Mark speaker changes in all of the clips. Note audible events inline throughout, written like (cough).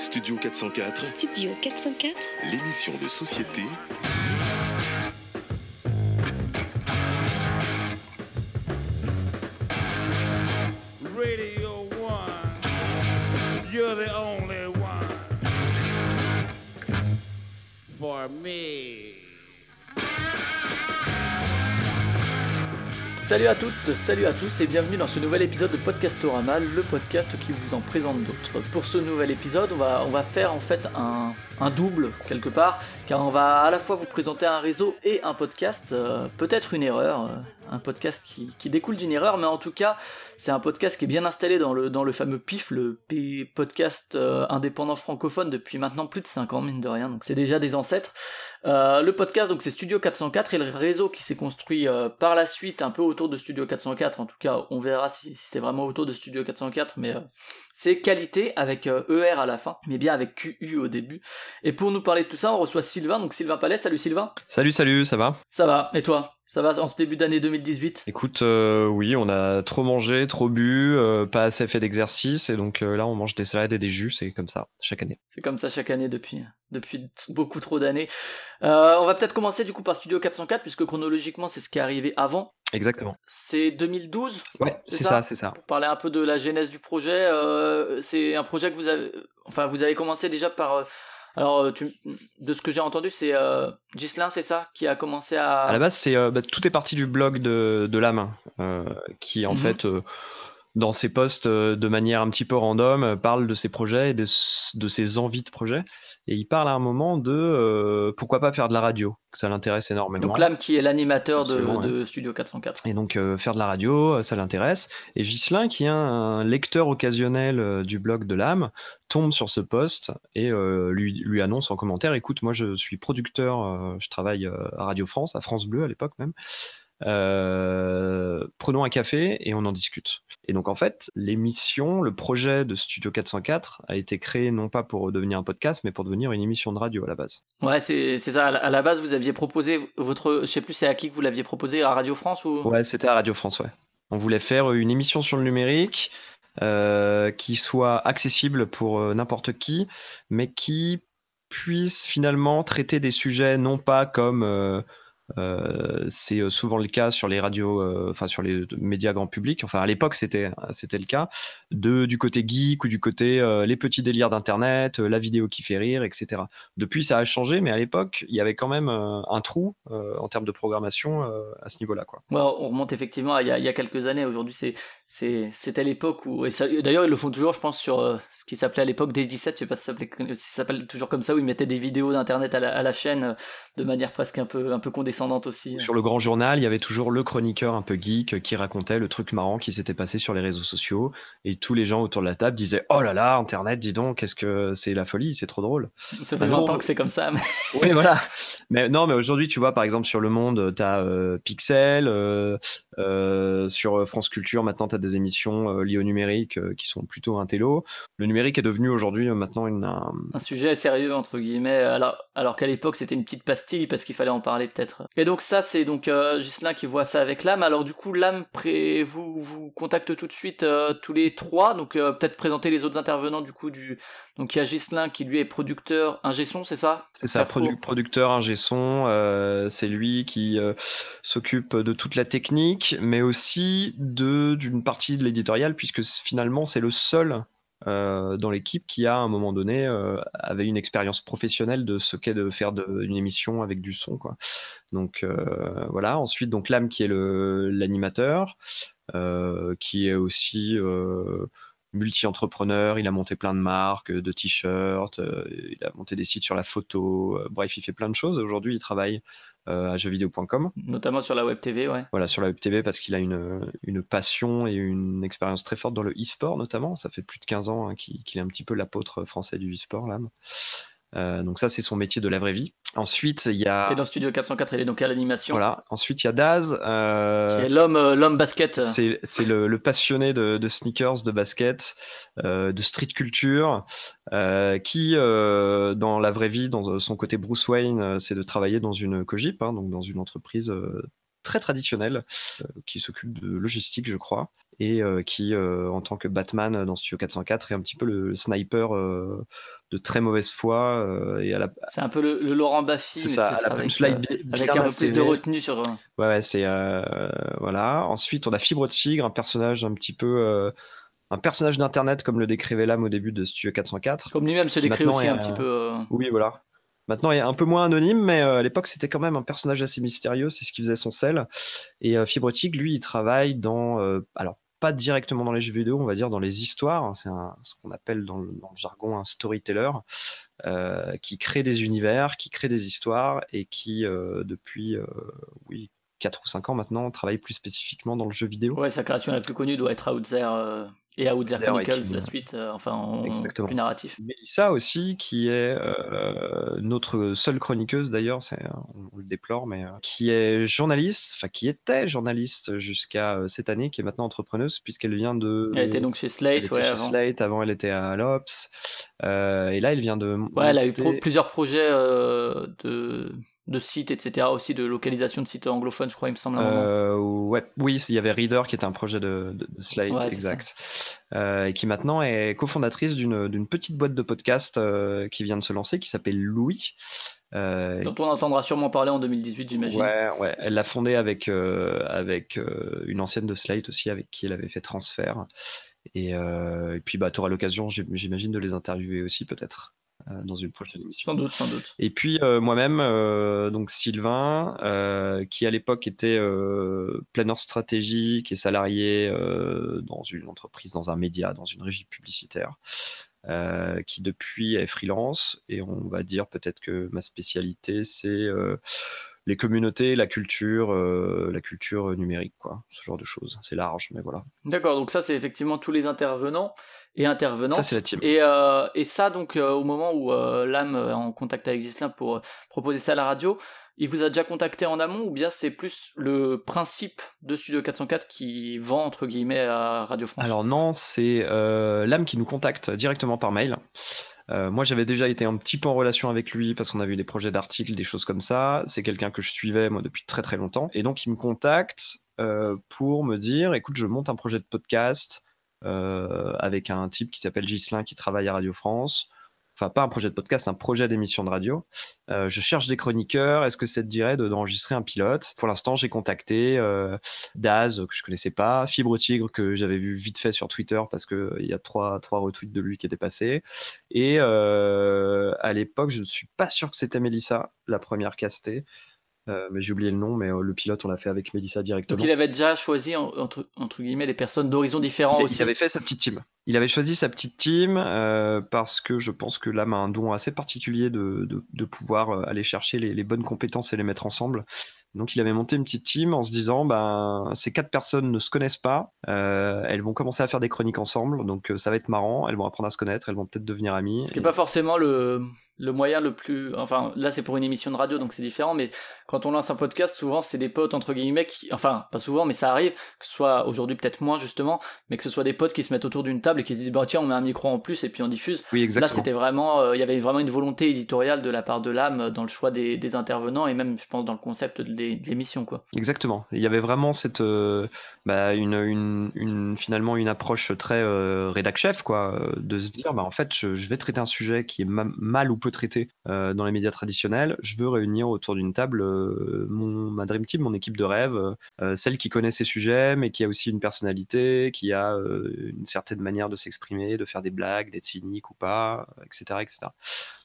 Speaker 1: Studio 404,
Speaker 2: Studio 404
Speaker 1: l'émission de société
Speaker 3: Salut à toutes, salut à tous et bienvenue dans ce nouvel épisode de Podcastorama, le podcast qui vous en présente d'autres. Pour ce nouvel épisode, on va, on va faire en fait un, un double quelque part, on va à la fois vous présenter un réseau et un podcast, euh, peut-être une erreur, euh, un podcast qui, découle d'une erreur, mais en tout cas, c'est un podcast qui est bien installé dans le, fameux PIF, le podcast euh, indépendant francophone depuis maintenant plus de 5 ans, mine de rien, donc c'est déjà des ancêtres. Le podcast, donc c'est Studio 404 et le réseau qui s'est construit par la suite un peu autour de Studio 404. En tout cas, on verra si, c'est vraiment autour de Studio 404, mais c'est qualité avec euh, ER à la fin, mais bien avec QU au début. Et pour nous parler de tout ça, on reçoit Sylvain, donc Sylvain Palais. Salut Sylvain.
Speaker 4: Salut, salut, ça va?
Speaker 3: Ça va Et toi? Ça va en ce début d'année 2018
Speaker 4: Écoute, euh, oui, on a trop mangé, trop bu, euh, pas assez fait d'exercice, et donc euh, là on mange des salades et des jus, c'est comme ça, chaque année.
Speaker 3: C'est comme ça chaque année depuis, depuis beaucoup trop d'années. Euh, on va peut-être commencer du coup par Studio 404, puisque chronologiquement c'est ce qui est arrivé avant.
Speaker 4: Exactement.
Speaker 3: C'est 2012
Speaker 4: Ouais,
Speaker 3: C'est ça
Speaker 4: ça, c'est ça.
Speaker 3: pour parler un peu de la genèse du projet, euh, c'est un projet que vous avez, enfin vous avez commencé déjà par, euh, alors euh, tu, de ce que j'ai entendu, c'est euh, Ghislain, c'est ça, qui a commencé à.
Speaker 4: À la base, c'est euh, bah, tout est parti du blog de, de l'âme, euh, qui en
Speaker 3: Mhm.
Speaker 4: fait, dans ses posts, euh, de manière un petit peu random, euh, parle de ses projets et de, ses envies de projet. Et il parle à un moment de euh, pourquoi pas faire de la radio, que ça l'intéresse énormément.
Speaker 3: Donc Lame qui est l'animateur de, Studio 404.
Speaker 4: Et donc euh, faire de la radio, ça l'intéresse. Et Ghislain, qui est un lecteur occasionnel du blog de l'âme, tombe sur ce post et euh, lui, lui annonce en commentaire, écoute, moi je suis producteur, je travaille à Radio France, à France Bleu à l'époque même. Euh, prenons un café et on en discute. Et donc en fait, l'émission, le projet de Studio 404 a été créé non pas pour devenir un podcast, mais pour devenir une émission de radio à la base.
Speaker 3: Ouais, c'est ça. À la- base, vous aviez proposé votre, je sais plus, c'est à qui que vous l'aviez proposé à Radio France ou?
Speaker 4: Ouais, c'était à Radio France, ouais. On voulait faire une émission sur le numérique euh, qui soit accessible pour euh, n'importe qui, mais qui puisse finalement traiter des sujets non pas comme euh, euh, c'est euh, souvent le cas sur les radios, euh, enfin sur les médias grand public. Enfin, à l'époque, c'était c'était le cas de du côté geek ou du côté les petits délires d'internet, la vidéo qui fait rire, etc. Depuis, ça a changé, mais à l'époque, il y avait quand même un trou en termes de programmation à ce niveau-là, quoi.
Speaker 3: On remonte effectivement à il y a, y a quelques années. Aujourd'hui, c'est c'était l'époque où et d'ailleurs ils le font toujours, je pense, sur ce qui s'appelait à l'époque D17. Je sais pas si ça s'appelle toujours comme ça où ils mettaient des vidéos d'internet à la, à la chaîne de manière presque un peu un peu condescendante aussi.
Speaker 4: Sur le grand journal, il y avait toujours le chroniqueur un peu geek qui racontait le truc marrant qui s'était passé sur les réseaux sociaux. Et tous les gens autour de la table disaient Oh là là, Internet, dis donc, qu'est-ce que c'est la folie, c'est trop drôle.
Speaker 3: Ça fait
Speaker 4: non.
Speaker 3: 20 ans que c'est comme ça. mais- (laughs)
Speaker 4: Oui, voilà. Mais non, mais aujourd'hui, tu vois, par exemple, sur Le Monde, tu as Pixel. euh, euh, sur France Culture, maintenant, tu as des émissions euh, liées au numérique euh, qui sont plutôt un télo. Le numérique est devenu aujourd'hui euh, maintenant une, un-
Speaker 3: un sujet sérieux entre guillemets alors alors qu'à l'époque c'était une petite pastille parce qu'il fallait en parler peut-être. Et donc ça c'est donc euh, Ghislain qui voit ça avec l'âme. Alors du coup l'âme pré... vous vous contacte tout de suite euh, tous les trois. Donc euh, peut-être présenter les autres intervenants du coup du donc il y a Ghislain qui lui est producteur ingé son c'est ça?
Speaker 4: C'est ça, produ- producteur, ingé son, euh, c'est lui qui euh, s'occupe de toute la technique, mais aussi d'une partie de l'éditorial, puisque finalement c'est le seul euh, dans l'équipe qui a à un moment donné euh, avait une expérience professionnelle de ce qu'est de faire une émission avec du son, quoi. Donc euh, voilà. Ensuite, donc l'âme qui est l'animateur, qui est aussi multi-entrepreneur, il a monté plein de marques, euh, de t-shirts, euh, il a monté des sites sur la photo, euh, bref, il fait plein de choses. Aujourd'hui, il travaille euh, à jeuxvideo.com,
Speaker 3: notamment sur la web TV ouais
Speaker 4: voilà, sur la web TV parce qu'il a une, une passion et une expérience très forte dans le e-sport notamment. Ça fait plus de 15 ans hein, qu'il est un petit peu l'apôtre français du e-sport, l'âme. Euh, donc ça, c'est son métier de la vraie vie. Ensuite, il y a...
Speaker 3: et dans Studio 404 il est donc à l'animation
Speaker 4: Voilà. Ensuite, il y a Daz. euh,
Speaker 3: qui est l'homme euh, l'homme basket
Speaker 4: c'est c'est le, le passionné de, de sneakers, de basket, euh, de street culture, euh, qui, euh, dans la vraie vie, dans son côté Bruce Wayne, c'est de travailler dans une cogip, hein, donc dans une entreprise euh, très traditionnel, qui s'occupe de logistique, je crois, et qui, en tant que Batman dans Studio 404, est un petit peu le sniper de très mauvaise foi. et la...
Speaker 3: C'est un peu le, Laurent Baffy,
Speaker 4: c'est ça, à la
Speaker 3: avec, avec un peu plus de retenue sur.
Speaker 4: Ouais, ouais c'est voilà. Ensuite, on a Fibre Tigre, un personnage un petit peu un personnage d'internet comme le décrivait l'âme au début de Studio 404.
Speaker 3: Comme lui-même se décrit aussi un petit peu.
Speaker 4: Oui, voilà. Maintenant, il est un peu moins anonyme, mais euh, à l'époque, c'était quand même un personnage assez mystérieux. C'est ce qui faisait son sel. Et euh, Fibrotique, lui, il travaille dans. Euh, alors, pas directement dans les jeux vidéo, on va dire dans les histoires. C'est ce qu'on appelle dans le, jargon un storyteller, qui crée des univers, qui crée des histoires et qui, depuis oui, 4 ou 5 ans maintenant, travaille plus spécifiquement dans le jeu vidéo.
Speaker 3: Ouais, sa création la plus connue doit être Outzer et Outzer Chronicles, la suite, euh, enfin en plus narratif.
Speaker 4: Mélissa aussi, qui est euh, notre seule chroniqueuse d'ailleurs, on, le déplore, mais euh, qui est journaliste, enfin qui était journaliste jusqu'à cette année, qui est maintenant entrepreneuse, puisqu'elle vient de.
Speaker 3: Elle était donc chez Slate,
Speaker 4: elle
Speaker 3: avant.
Speaker 4: Slate, avant elle était à l'Ops, et là elle vient de.
Speaker 3: Ouais, elle a eu plusieurs projets de de sites, etc. aussi de localisation de sites anglophones, je crois, il me semble.
Speaker 4: Euh, ouais, oui, il y avait Reader qui était un projet de, de, Slate, exact, euh, et qui maintenant est cofondatrice d'une petite boîte de podcast euh, qui vient de se lancer, qui s'appelle Louis.
Speaker 3: dont on entendra sûrement parler en 2018, j'imagine.
Speaker 4: Ouais, ouais, elle l'a fondée avec, avec une ancienne de Slate aussi, avec qui elle avait fait transfert. Et, et puis, bah, tu auras l'occasion, j'imagine, de les interviewer aussi, peut-être. Euh, dans une prochaine émission.
Speaker 3: Sans doute, sans doute.
Speaker 4: Et puis euh, moi-même, euh, donc Sylvain, qui à l'époque était planeur stratégique et salarié dans une entreprise, dans un média, dans une régie publicitaire. qui depuis est freelance et on va dire peut-être que ma spécialité c'est les communautés, la culture, euh, la culture numérique, quoi, ce genre de choses. C'est large, mais voilà.
Speaker 3: D'accord, donc ça c'est effectivement tous les intervenants et intervenantes.
Speaker 4: Ça c'est la team.
Speaker 3: Et, euh, et ça donc euh, au moment où l'âme est en contact avec Gislain pour proposer ça à la radio, il vous a déjà contacté en amont ou bien c'est plus le principe de Studio 404 qui vend entre guillemets à Radio France?
Speaker 4: Alors non, c'est l'âme qui nous contacte directement par mail. Euh, moi, j'avais déjà été un petit peu en relation avec lui parce qu'on a vu des projets d'articles, des choses comme ça. C'est quelqu'un que je suivais moi depuis très très longtemps. Et donc, il me contacte euh, pour me dire, écoute, je monte un projet de podcast euh, avec un type qui s'appelle Ghislain qui travaille à Radio France enfin pas un projet de podcast, un projet d'émission de radio. Euh, je cherche des chroniqueurs. Est-ce que ça te dirait d'enregistrer un pilote? Pour l'instant, j'ai contacté euh, Daz que je connaissais pas, Fibre Tigre que j'avais vu vite fait sur Twitter parce que il y a trois trois retweets de lui qui étaient passés. Et euh, à l'époque, je ne suis pas sûr que c'était Mélissa la première castée. Euh, mais j'ai oublié le nom, mais euh, le pilote, on l'a fait avec Mélissa directement.
Speaker 3: Donc il avait déjà choisi, entre, entre guillemets, des personnes d'horizons différents aussi.
Speaker 4: Il avait fait sa petite team. Il avait choisi sa petite team euh, parce que je pense que l'âme a un don assez particulier de, de, pouvoir aller chercher les, bonnes compétences et les mettre ensemble. Donc il avait monté une petite team en se disant, ben, ces quatre personnes ne se connaissent pas, elles vont commencer à faire des chroniques ensemble, donc ça va être marrant, elles vont apprendre à se connaître, elles vont peut-être devenir amies.
Speaker 3: Ce qui n'est pas forcément le, le moyen le plus enfin là c'est pour une émission de radio donc c'est différent mais quand on lance un podcast souvent c'est des potes entre guillemets qui enfin pas souvent mais ça arrive que ce soit aujourd'hui peut-être moins justement mais que ce soit des potes qui se mettent autour d'une table et qui se disent bah tiens on met un micro en plus et puis on diffuse.
Speaker 4: Oui exactement.
Speaker 3: là c'était vraiment euh, il y avait vraiment une volonté éditoriale de la part de l'âme dans le choix des, des, intervenants et même je pense dans le concept de l'émission quoi.
Speaker 4: Exactement. Il y avait vraiment cette euh, bah, une, finalement une approche très euh, rédac chef quoi de se dire bah en fait je, vais traiter un sujet qui est mal ou peu traité euh, dans les médias traditionnels, je veux réunir autour d'une table euh, mon, ma Dream Team, mon équipe de rêve, euh, celle qui connaît ces sujets, mais qui a aussi une personnalité, qui a une certaine manière de s'exprimer, de faire des blagues, d'être cynique ou pas, etc. etc.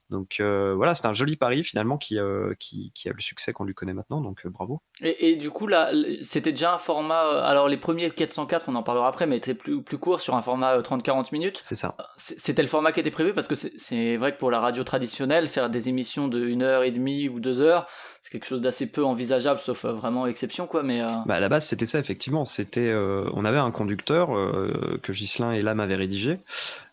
Speaker 4: Donc euh, voilà, c'est un joli pari finalement qui, euh, qui, qui, a le succès qu'on lui connaît maintenant, donc euh, bravo.
Speaker 3: Et, et, du coup, là, c'était déjà un format. Alors, les premiers 404, on en parlera après, mais étaient plus, plus courts sur un format 30-40 minutes.
Speaker 4: C'est ça.
Speaker 3: C'était le format qui était prévu parce que c'est vrai que pour la radio traditionnelle, faire des émissions de 1 heure et demie ou 2 heures, c'est quelque chose d'assez peu envisageable, sauf vraiment exception, quoi. Mais
Speaker 4: bah, à la base, c'était ça, effectivement. C'était, on avait un conducteur que Gislin et Lam avaient rédigé,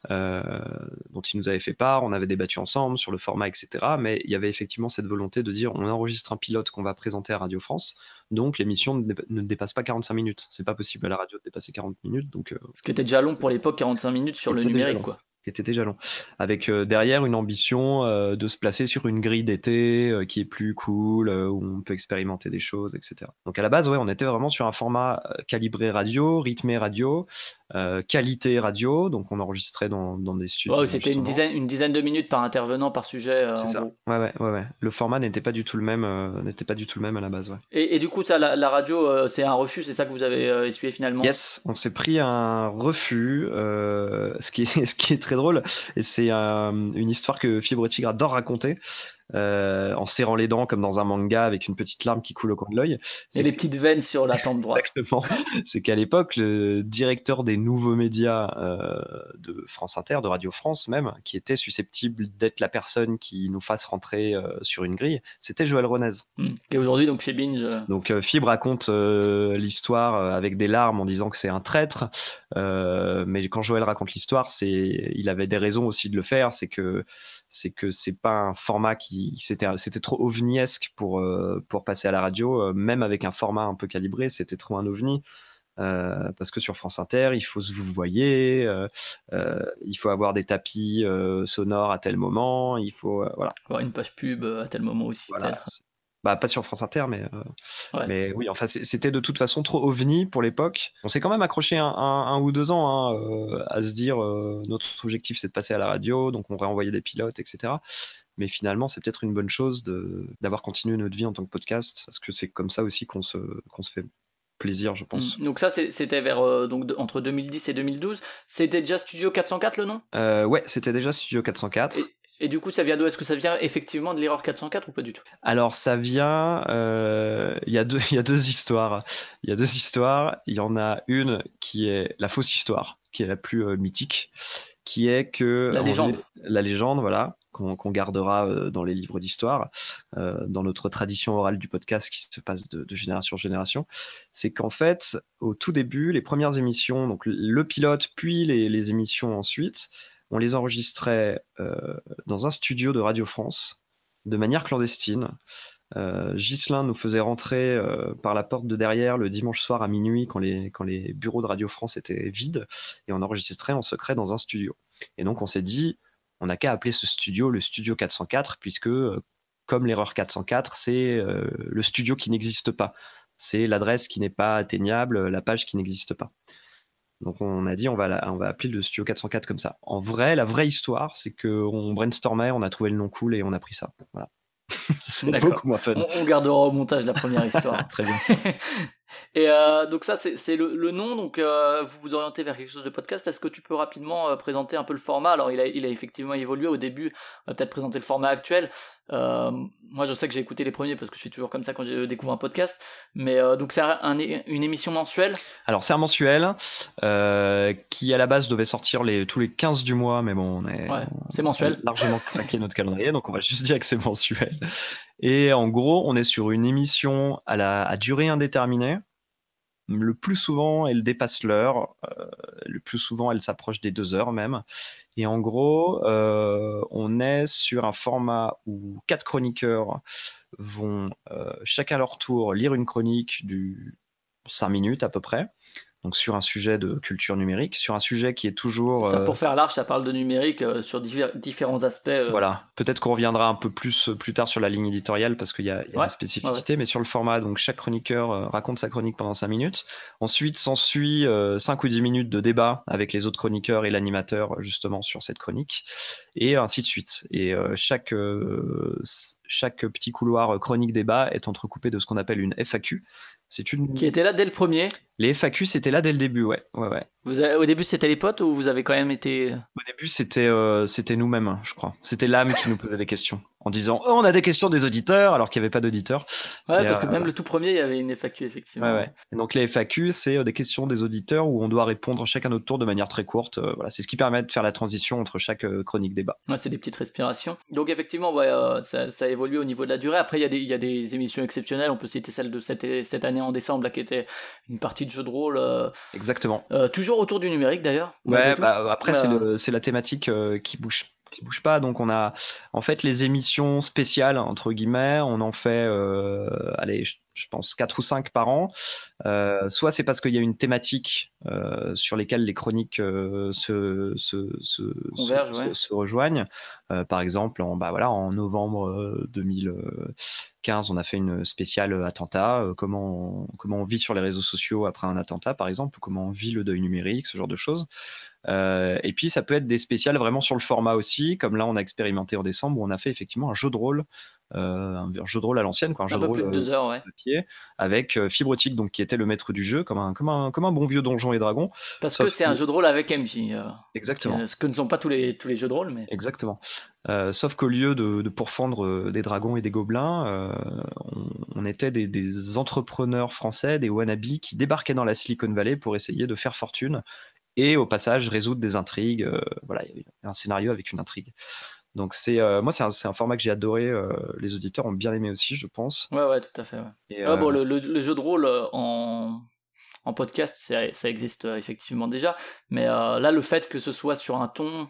Speaker 4: dont il nous avait fait part. On avait débattu ensemble sur le format, etc. Mais il y avait effectivement cette volonté de dire on enregistre un pilote qu'on va présenter à Radio France, donc l'émission ne, dépasse pas 45 minutes. C'est pas possible à la radio de dépasser 40 minutes. Donc,
Speaker 3: euh, Ce qui était déjà long pour l'époque, 45 minutes sur le numérique, quoi.
Speaker 4: Qui était déjà long, avec euh, derrière une ambition euh, de se placer sur une grille d'été euh, qui est plus cool, où on peut expérimenter des choses, etc. Donc à la base, ouais, on était vraiment sur un format calibré radio, rythmé radio, qualité radio, donc on enregistrait dans, dans des studios.
Speaker 3: C'était une dizaine, une dizaine de minutes par intervenant par sujet.
Speaker 4: C'est ça. Ouais, ouais, ouais, ouais. Le format n'était pas du tout le même, n'était pas du tout le même à la base. Ouais.
Speaker 3: Et, et du coup, ça, la, la radio, c'est un refus, c'est ça que vous avez essuyé finalement?
Speaker 4: Yes, on s'est pris un refus, ce, qui est, (laughs) ce qui est très drôle, et c'est euh, une histoire que Fibre Tigre adore raconter, euh, en serrant les dents comme dans un manga avec une petite larme qui coule au coin de l'œil.
Speaker 3: Et les petites veines sur la tempe droite.
Speaker 4: Exactement. (laughs) C'est qu'à l'époque, le directeur des nouveaux médias euh, de France Inter, de Radio France même, qui était susceptible d'être la personne qui nous fasse rentrer euh, sur une grille, c'était Joël Renez.
Speaker 3: Hmm. Et aujourd'hui, donc chez Binge.
Speaker 4: Donc Fibre raconte l'histoire avec des larmes en disant que c'est un traître, mais quand Joël raconte l'histoire, c'est il avait des raisons aussi de le faire, c'est que c'est que c'est pas un format qui c'était c'était trop ovniesque pour euh, pour passer à la radio, euh, même avec un format un peu calibré, c'était trop un ovni. Euh, parce que sur France Inter, il faut se vous voyez, il faut avoir des tapis sonores à tel moment, il faut voilà.
Speaker 3: avoir une page pub à tel moment aussi,
Speaker 4: Voilà,
Speaker 3: peut-être.
Speaker 4: c'est- Bah, pas sur France Inter, mais, euh,
Speaker 3: Ouais.
Speaker 4: mais oui, enfin, c'était de toute façon trop ovni pour l'époque. On s'est quand même accroché un, un- un ou deux ans hein, euh, à se dire euh, notre objectif c'est de passer à la radio, donc on réenvoyait des pilotes, etc. Mais finalement, c'est peut-être une bonne chose d'avoir continué notre vie en tant que podcast, parce que c'est comme ça aussi qu'on se, qu'on se fait plaisir, je pense.
Speaker 3: Hmm. Donc ça, c'était vers euh, donc de- entre 2010 et 2012. C'était déjà Studio 404 le nom?
Speaker 4: Euh, ouais, c'était déjà Studio 404.
Speaker 3: et, et du coup, ça vient d'où? Est-ce que ça vient effectivement de l'erreur 404 ou pas du tout?
Speaker 4: Alors ça vient, euh, il y a deux, il y a deux histoires. Il y a deux histoires. Il y en a une qui est la fausse histoire, qui est la plus euh, mythique, qui est que
Speaker 3: La
Speaker 4: en
Speaker 3: légende.
Speaker 4: la légende, voilà, qu'on gardera euh, dans les livres d'histoire, euh, dans notre tradition orale du podcast qui se passe de, génération en génération, c'est qu'en fait, au tout début, les premières émissions, donc le pilote, puis les, émissions ensuite, on les enregistrait euh, dans un studio de Radio France de manière clandestine. Euh, Ghislain nous faisait rentrer par la porte de derrière le dimanche soir à minuit quand les, quand les bureaux de Radio France étaient vides et on enregistrait en secret dans un studio. Et donc on s'est dit, on n'a qu'à appeler ce studio le studio 404 puisque euh, comme l'erreur 404, c'est euh, le studio qui n'existe pas. C'est l'adresse qui n'est pas atteignable, la page qui n'existe pas. Donc on a dit on va, la- on va appeler le studio 404 comme ça. En vrai, la vraie histoire, c'est qu'on brainstormait, on a trouvé le nom cool et on a pris ça. Voilà. (laughs) c'est
Speaker 3: D'accord.
Speaker 4: beaucoup moins fun.
Speaker 3: on, on gardera au montage la première histoire. (laughs)
Speaker 4: Très bien. (laughs)
Speaker 3: Et euh, donc ça, c'est le, le nom. Donc euh, vous vous orientez vers quelque chose de podcast. Est-ce que tu peux rapidement euh, présenter un peu le format? Alors il a, il a effectivement évolué au début. On va peut-être présenter le format actuel. Moi, je sais que j'ai écouté les premiers parce que je suis toujours comme ça quand je découvre un podcast. Mais donc c'est un- un- une émission mensuelle?
Speaker 4: Alors c'est un mensuel qui à la base devait sortir les, tous les 15 du mois, mais bon, on est
Speaker 3: Ouais, c'est mensuel.
Speaker 4: largement craqué notre calendrier, donc on va juste dire que c'est mensuel. Et en gros, on est sur une émission à, la, durée indéterminée. Le plus souvent, elle dépasse l'heure. euh, le plus souvent, elle s'approche des deux heures même. Et en gros, euh, on est sur un format où quatre chroniqueurs vont euh, chacun à leur tour lire une chronique du 5 minutes à peu près. Donc sur un sujet de culture numérique, sur un sujet qui est toujours...
Speaker 3: Ça,
Speaker 4: euh,
Speaker 3: pour faire large, ça parle de numérique euh, sur différents aspects. euh,
Speaker 4: voilà, peut-être qu'on reviendra un peu plus plus tard sur la ligne éditoriale parce qu'il y a, il y a
Speaker 3: Ouais,
Speaker 4: des spécificités, mais sur le format, donc chaque chroniqueur euh, raconte sa chronique pendant 5 minutes. Ensuite s'ensuit 5 ou 10 minutes de débat avec les autres chroniqueurs et l'animateur justement sur cette chronique, et ainsi de suite. Et euh, chaque, euh, chaque petit couloir euh, chronique-débat est entrecoupé de ce qu'on appelle une FAQ. Une...
Speaker 3: Qui était là dès le premier.
Speaker 4: Les FAQ, c'était là dès le début, ouais. ouais, ouais.
Speaker 3: Vous avez- au début, c'était les potes ou vous avez quand même été.
Speaker 4: Au début, c'était euh, c'était nous-mêmes, hein, je crois. C'était l'âme qui nous posait des questions en disant oh, on a des questions des auditeurs alors qu'il n'y avait pas d'auditeurs.
Speaker 3: Ouais,
Speaker 4: Et,
Speaker 3: parce que
Speaker 4: euh,
Speaker 3: même le tout premier, il y avait une FAQ, effectivement.
Speaker 4: Ouais, ouais. Et donc les FAQ, c'est euh, des questions des auditeurs où on doit répondre chacun notre tour de manière très courte. Euh, voilà, c'est ce qui permet de faire la transition entre chaque euh, chronique débat.
Speaker 3: Ouais, c'est des petites respirations. Donc effectivement, ouais, euh, ça, ça évolue au niveau de la durée. Après, il y, a des- il y a des émissions exceptionnelles. On peut citer celle de cette, cette année en décembre, là, qui était une partie de jeu de rôle. euh,
Speaker 4: Exactement.
Speaker 3: euh, toujours autour du numérique, d'ailleurs.
Speaker 4: Ouais, bah, après c'est le- c'est la thématique euh, qui bouge qui bouge pas. Donc on a en fait les émissions spéciales entre guillemets, on en fait, euh, allez, je, je pense 4 ou 5 par an. Euh, soit c'est parce qu'il y a une thématique euh, sur lesquelles les chroniques se, se, se,
Speaker 3: Convergent,
Speaker 4: se-
Speaker 3: ouais.
Speaker 4: se rejoignent. Par exemple, en, bah voilà, en novembre euh, 2015, on a fait une spéciale attentat. comment, on, comment on vit sur les réseaux sociaux après un attentat, par exemple, ou comment on vit le deuil numérique, ce genre de choses. Euh, et puis ça peut être des spéciales vraiment sur le format aussi, comme là on a expérimenté en décembre où on a fait effectivement un jeu de rôle, euh, un jeu de rôle à l'ancienne, quoi, un, jeu de
Speaker 3: plus
Speaker 4: rôle
Speaker 3: de deux heures, ouais.
Speaker 4: euh, papier, avec Fibrotique, donc qui était le maître du jeu, comme un, comme un, comme un bon vieux donjon et dragon.
Speaker 3: Parce que c'est un jeu de rôle avec MJ. euh,
Speaker 4: Exactement.
Speaker 3: ce que ne sont pas tous les, tous les jeux de rôle, mais.
Speaker 4: Exactement. Sauf qu'au lieu de, de pourfendre des dragons et des gobelins, on, on était des, des entrepreneurs français, des wannabes qui débarquaient dans la Silicon Valley pour essayer de faire fortune et au passage résoudre des intrigues. euh, voilà, il y avait un scénario avec une intrigue. Donc c'est euh, moi c'est un, format que j'ai adoré. euh, les auditeurs ont bien aimé aussi, je pense.
Speaker 3: Ouais, ouais, tout à fait. Ouais.
Speaker 4: Et,
Speaker 3: Ah, bon, le, le- le jeu de rôle en, en podcast, ça, existe effectivement déjà, mais là, le fait que ce soit sur un ton,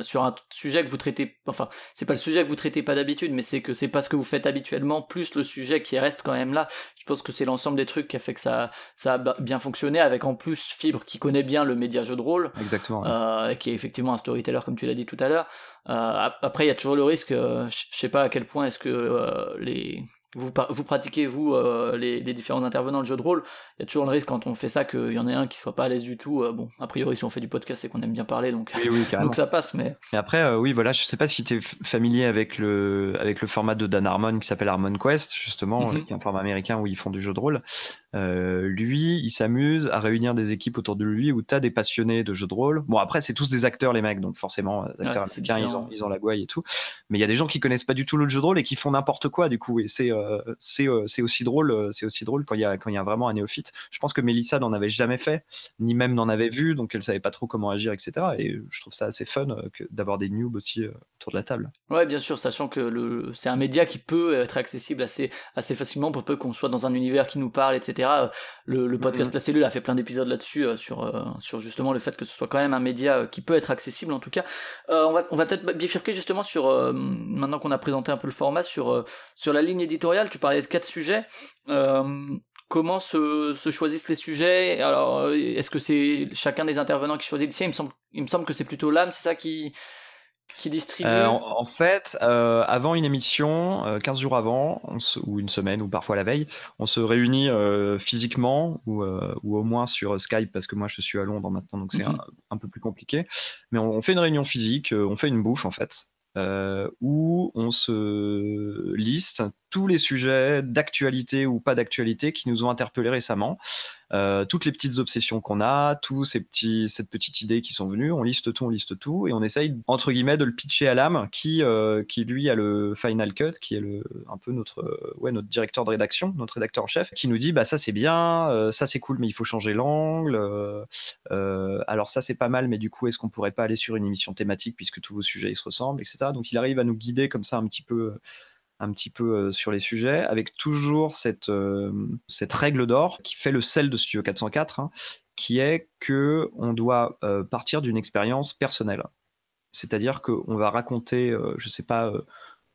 Speaker 3: sur un sujet que vous traitez, enfin, c'est pas le sujet que vous traitez pas d'habitude, mais c'est que c'est pas ce que vous faites habituellement, plus le sujet qui reste quand même là. Je pense que c'est l'ensemble des trucs qui a fait que ça, ça a bien fonctionné, avec en plus Fibre qui connaît bien le média jeu de rôle
Speaker 4: exactement.
Speaker 3: euh, qui est effectivement un storyteller comme tu l'as dit tout à l'heure. Euh, ap- après, il y a toujours le risque, euh, je je sais pas à quel point est-ce que euh, les vous, pratiquez vous euh, les, les différents intervenants de jeu de rôle, il y a toujours le risque quand on fait ça qu'il y en ait un qui soit pas à l'aise du tout. Euh, bon, a priori si on fait du podcast c'est qu'on aime bien parler donc
Speaker 4: Oui, oui, (laughs) carrément.
Speaker 3: donc ça passe, mais
Speaker 4: Et après, euh, oui, voilà, je sais pas si tu es familier avec le, avec le format de Dan Harmon qui s'appelle Harmon Quest, justement,
Speaker 3: Mhm.
Speaker 4: qui est un format américain où ils font du jeu de rôle. Euh, lui, il s'amuse à réunir des équipes autour de lui où tu as des passionnés de jeux de rôle. Bon, après, c'est tous des acteurs, les mecs, donc forcément, les acteurs
Speaker 3: Ouais,
Speaker 4: américains, ils ont, ils ont la gouaille et tout. Mais il y a des gens qui connaissent pas du tout le jeu de rôle et qui font n'importe quoi, du coup. Et c'est euh, c'est euh, aussi drôle, euh, c'est aussi drôle quand il y a quand il y a vraiment un néophyte. Je pense que Mélissa n'en avait jamais fait, ni même n'en avait vu, donc elle savait pas trop comment agir, etc. Et je trouve ça assez fun euh, d'avoir des noobs aussi euh, autour de la table.
Speaker 3: Ouais, bien sûr, sachant que le, c'est un média qui peut être accessible assez, assez facilement pour peu qu'on soit dans un univers qui nous parle, etc. Euh, Le, le podcast. La Cellule a fait plein d'épisodes là-dessus, euh, sur, euh, sur justement le fait que ce soit quand même un média qui peut être accessible en tout cas. On va, on va peut-être bifurquer justement sur, maintenant qu'on a présenté un peu le format, sur, sur la ligne éditoriale, tu parlais de quatre sujets. Comment se, se choisissent les sujets? Alors, est-ce que c'est chacun des intervenants qui choisit le sien? Il me, semble, il me semble que c'est plutôt l'âme, c'est ça qui, qui distribue
Speaker 4: Euh, en, en fait, euh, avant une émission, euh, 15 jours avant, on se- ou une semaine, ou parfois la veille, on se réunit euh, physiquement ou, ou au moins sur Skype, parce que moi je suis à Londres maintenant, donc c'est
Speaker 3: Mhm.
Speaker 4: un, un peu plus compliqué. Mais on, on fait une réunion physique, on fait une bouffe en fait, où on se liste tous les sujets d'actualité ou pas d'actualité qui nous ont interpellés récemment. Euh, toutes les petites obsessions qu'on a, tous ces petits, cette petite idée qui sont venues, on liste tout, on liste tout, et on essaye entre guillemets de le pitcher à l'âme, qui, euh, qui lui a le final cut, qui est le, un peu notre, euh, ouais, notre directeur de rédaction, notre rédacteur en chef, qui nous dit bah ça c'est bien, ça c'est cool, mais il faut changer l'angle. alors ça c'est pas mal, mais du coup est-ce qu'on pourrait pas aller sur une émission thématique puisque tous vos sujets ils se ressemblent, etc. Donc il arrive à nous guider comme ça un petit peu un petit peu euh, sur les sujets, avec toujours cette, euh, cette règle d'or qui fait le sel de Studio 404, hein, qui est que on doit euh, partir d'une expérience personnelle. C'est-à-dire qu'on va raconter, je sais pas,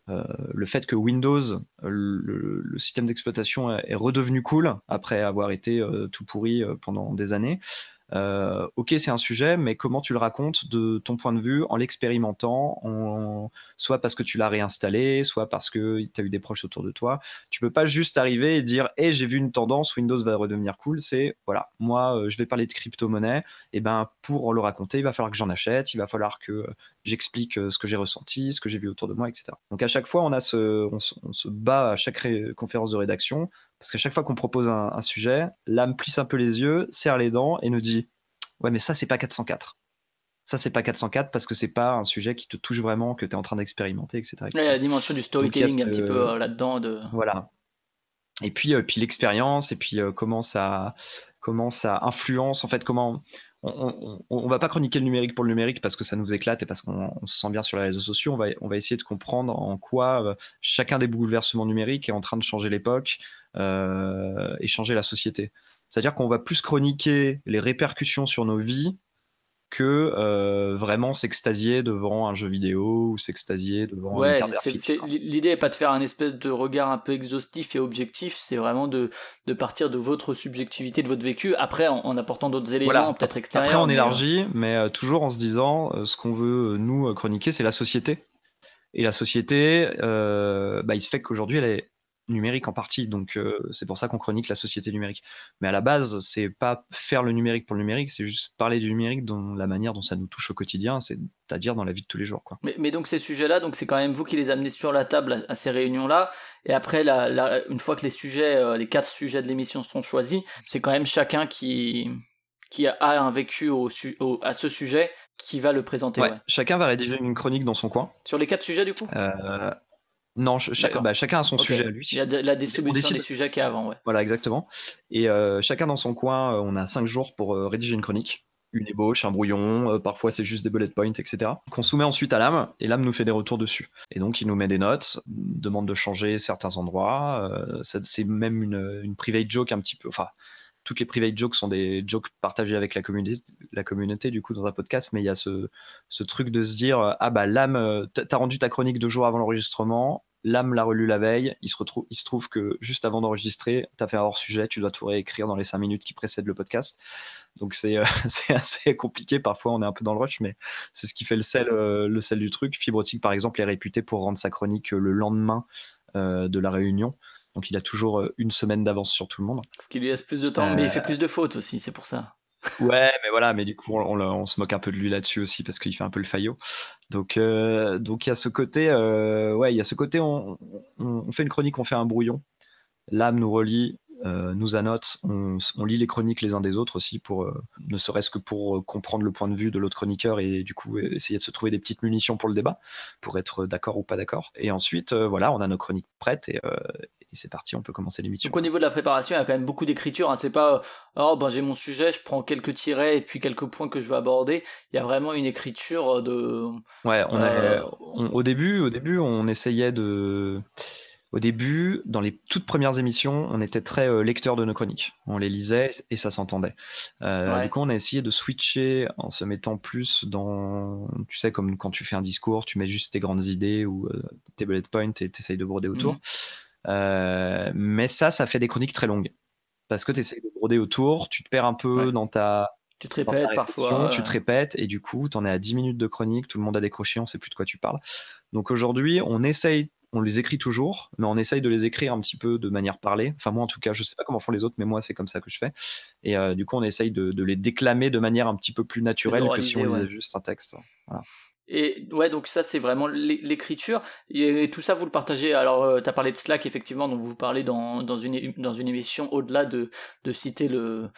Speaker 4: le fait que Windows, le, système d'exploitation, est redevenu cool après avoir été tout pourri pendant des années. Euh, ok, c'est un sujet, mais comment tu le racontes de ton point de vue en l'expérimentant, en, soit parce que tu l'as réinstallé, soit parce que tu as eu des proches autour de toi. Tu peux pas juste arriver et dire Hey, j'ai vu une tendance, Windows va redevenir cool. C'est voilà, moi euh, je vais parler de crypto-monnaie, et ben pour le raconter, il va falloir que j'en achète, il va falloir que euh, j'explique ce que j'ai ressenti, ce que j'ai vu autour de moi, etc. Donc à chaque fois, on, se, bat à chaque conférence de rédaction parce qu'à chaque fois qu'on propose un, un sujet, l'âme plisse un peu les yeux, serre les dents et nous dit Ouais, mais ça, c'est pas 404. Ça, c'est pas 404 parce que c'est pas un sujet qui te touche vraiment, que tu es en train d'expérimenter, etc. etc.
Speaker 3: Il y a la dimension du storytelling
Speaker 4: Donc,
Speaker 3: un petit peu euh, là-dedans. De...
Speaker 4: Voilà. Et puis, euh, puis l'expérience, et puis euh, comment ça, comment ça influence, en fait, comment. On, on, va pas chroniquer le numérique pour le numérique parce que ça nous éclate et parce qu'on on se sent bien sur les réseaux sociaux. On va, on va essayer de comprendre en quoi euh, chacun des bouleversements numériques est en train de changer l'époque euh, et changer la société. C'est-à-dire qu'on va plus chroniquer les répercussions sur nos vies que euh, vraiment s'extasier devant un jeu vidéo ou s'extasier devant
Speaker 3: Ouais, l'idée est pas de faire un espèce de regard un peu exhaustif et objectif, c'est vraiment de, de partir de votre subjectivité, de votre vécu, après en, en apportant d'autres éléments
Speaker 4: Voilà.
Speaker 3: peut-être extérieurs.
Speaker 4: Après, on
Speaker 3: mais, euh,
Speaker 4: élargit, mais euh, toujours en se disant, euh, ce qu'on veut, nous, chroniquer, c'est la société. Et la société, euh, bah, il se fait qu'aujourd'hui, elle est numérique en partie, donc euh, c'est pour ça qu'on chronique la société numérique. Mais à la base, c'est pas faire le numérique pour le numérique, c'est juste parler du numérique dans la manière dont ça nous touche au quotidien, c'est-à-dire dans la vie de tous les jours. Quoi.
Speaker 3: Mais, mais donc ces sujets-là, donc c'est quand même vous qui les amenez sur la table à, à ces réunions-là. Et après, la, la- une fois que les sujets, euh, les quatre sujets de l'émission sont choisis, c'est quand même chacun qui qui a, un vécu au, à ce sujet qui va le présenter.
Speaker 4: Ouais,
Speaker 3: ouais.
Speaker 4: Chacun va rédiger une chronique dans son coin.
Speaker 3: Sur les quatre sujets du coup?
Speaker 4: Euh, non, ch- bah, chacun a son sujet à lui.
Speaker 3: Il y a de- la distribution
Speaker 4: décide-
Speaker 3: des sujets qui est avant, ouais.
Speaker 4: Voilà, exactement. Et euh, chacun dans son coin, euh, on a cinq jours pour euh, rédiger une chronique. Une ébauche, un brouillon, euh, parfois c'est juste des bullet points, etc. Qu'on soumet ensuite à l'âme, et l'âme nous fait des retours dessus. Et donc il nous met des notes, demande de changer certains endroits. c'est même une, une private joke un petit peu. Enfin, toutes les private jokes sont des jokes partagés avec la communauté, du coup dans un podcast, mais il y a ce, truc de se dire euh, ah bah l'âme, euh, t'as t'as rendu ta chronique deux jours avant l'enregistrement, l'âme l'a relu la veille, il se, retrouve, il se trouve que juste avant d'enregistrer, tu as fait un hors-sujet, tu dois tout réécrire dans les cinq minutes qui précèdent le podcast. Donc c'est euh, (laughs) c'est assez compliqué, parfois on est un peu dans le rush, mais c'est ce qui fait le sel, le sel du truc. Fibrotique par exemple est réputé pour rendre sa chronique le lendemain de la réunion. Donc il a toujours euh, une semaine d'avance sur tout le monde.
Speaker 3: Parce qu'il lui laisse plus de temps,
Speaker 4: Euh,
Speaker 3: mais il fait plus de fautes aussi, c'est pour ça.
Speaker 4: Ouais, mais voilà, mais du coup, on, on- on se moque un peu de lui là-dessus aussi parce qu'il fait un peu le faillot. Donc, euh, donc il y a ce côté, euh, ouais, il y a ce côté, on, on- on fait une chronique, on fait un brouillon. L'âme nous relie, euh, nous annote, on, lit les chroniques les uns des autres aussi pour, euh, ne serait-ce que pour euh, comprendre le point de vue de l'autre chroniqueur et du coup essayer de se trouver des petites munitions pour le débat, pour être d'accord ou pas d'accord. Et ensuite, euh, voilà, on a nos chroniques prêtes et, et c'est parti, on peut commencer l'émission.
Speaker 3: Donc au niveau de la préparation, il y a quand même beaucoup d'écriture. Hein. C'est pas oh ben j'ai mon sujet, je prends quelques tirets et puis quelques points que je veux aborder. Il y a vraiment une écriture de.
Speaker 4: Ouais, on on- au début, au début, on essayait de. Au début, dans les toutes premières émissions, on était très euh, lecteur de nos chroniques. On les lisait et ça s'entendait. Euh,
Speaker 3: Ouais.
Speaker 4: Du coup, on a essayé de switcher en se mettant plus dans, tu sais, comme quand tu fais un discours, tu mets juste tes grandes idées ou euh, tes bullet points et t'essayes de broder autour.
Speaker 3: Mhm.
Speaker 4: Euh, mais ça, ça fait des chroniques très longues. Parce que tu essayes de broder autour, tu te perds un peu
Speaker 3: Ouais.
Speaker 4: dans ta,
Speaker 3: Tu te répètes parfois.
Speaker 4: tu te répètes et du coup, tu en es à 10 minutes de chronique, tout le monde a décroché, on sait plus de quoi tu parles. Donc aujourd'hui, on essaye, on les écrit toujours, mais on essaye de les écrire un petit peu de manière parlée. Enfin, moi en tout cas, je sais pas comment font les autres, mais moi c'est comme ça que je fais. Et euh, du coup, on essaye de, de les déclamer de manière un petit peu plus naturelle que si on lisait
Speaker 3: ouais.
Speaker 4: juste un texte.
Speaker 3: Et ouais, donc ça c'est vraiment l'é- l'écriture. Et tout ça vous le partagez. Alors euh, t'as parlé de Slack effectivement, donc vous parlez dans, dans, une, dans une émission au-delà de, de citer le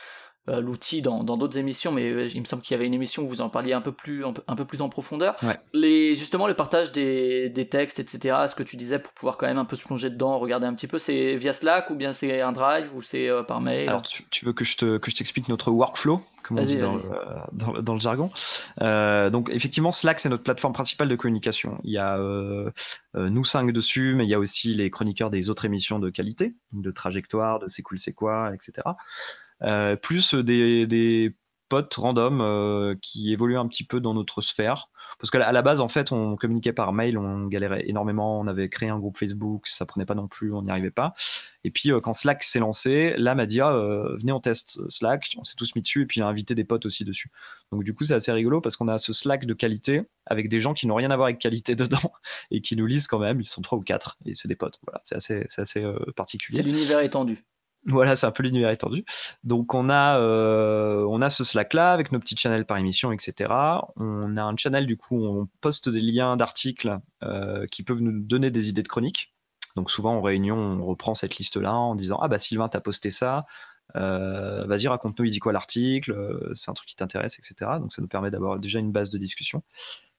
Speaker 3: l'outil dans dans d'autres émissions, mais euh, il me semble qu'il y avait une émission où vous en parliez un peu plus un peu, un peu plus en profondeur.
Speaker 4: Ouais.
Speaker 3: Les justement le partage des, des textes, etc. Ce que tu disais pour pouvoir quand même un peu se plonger dedans, regarder un petit peu, c'est via Slack ou bien c'est un Drive ou c'est euh, par mail.
Speaker 4: Alors, tu, tu veux que je te que je t'explique notre workflow, comme on dit dans le, dans, le- dans le jargon. Euh, donc, effectivement, Slack, c'est notre plateforme principale de communication. Il y a euh, euh, nous cinq dessus, mais il y a aussi les chroniqueurs des autres émissions de qualité, de trajectoire, de c'est cool, c'est quoi, etc. Euh, plus des, potes random euh, qui évoluent un petit peu dans notre sphère. Parce qu'à la- base, en fait, on communiquait par mail, on galérait énormément, on avait créé un groupe Facebook, ça prenait pas non plus, on n'y arrivait pas. Et puis, euh, quand Slack s'est lancé, là, m'a dit, venez, on teste Slack, on s'est tous mis dessus, et puis a invité des potes aussi dessus. Donc, du coup, c'est assez rigolo parce qu'on a ce Slack de qualité avec des gens qui n'ont rien à voir avec qualité (laughs) dedans et qui nous lisent quand même, ils sont trois ou quatre, et c'est des potes. Voilà, c'est assez, assez particulier.
Speaker 3: C'est l'univers étendu.
Speaker 4: Voilà, c'est un peu l'univers étendu. Donc on a, euh, on a ce Slack là avec nos petits channels par émission, etc. On a un channel du coup, où on poste des liens d'articles euh, qui peuvent nous donner des idées de chroniques. Donc souvent en réunion, on reprend cette liste là en disant ah bah Sylvain t'as posté ça, euh, vas-y raconte-nous il dit quoi l'article, c'est un truc qui t'intéresse, etc. Donc ça nous permet d'avoir déjà une base de discussion.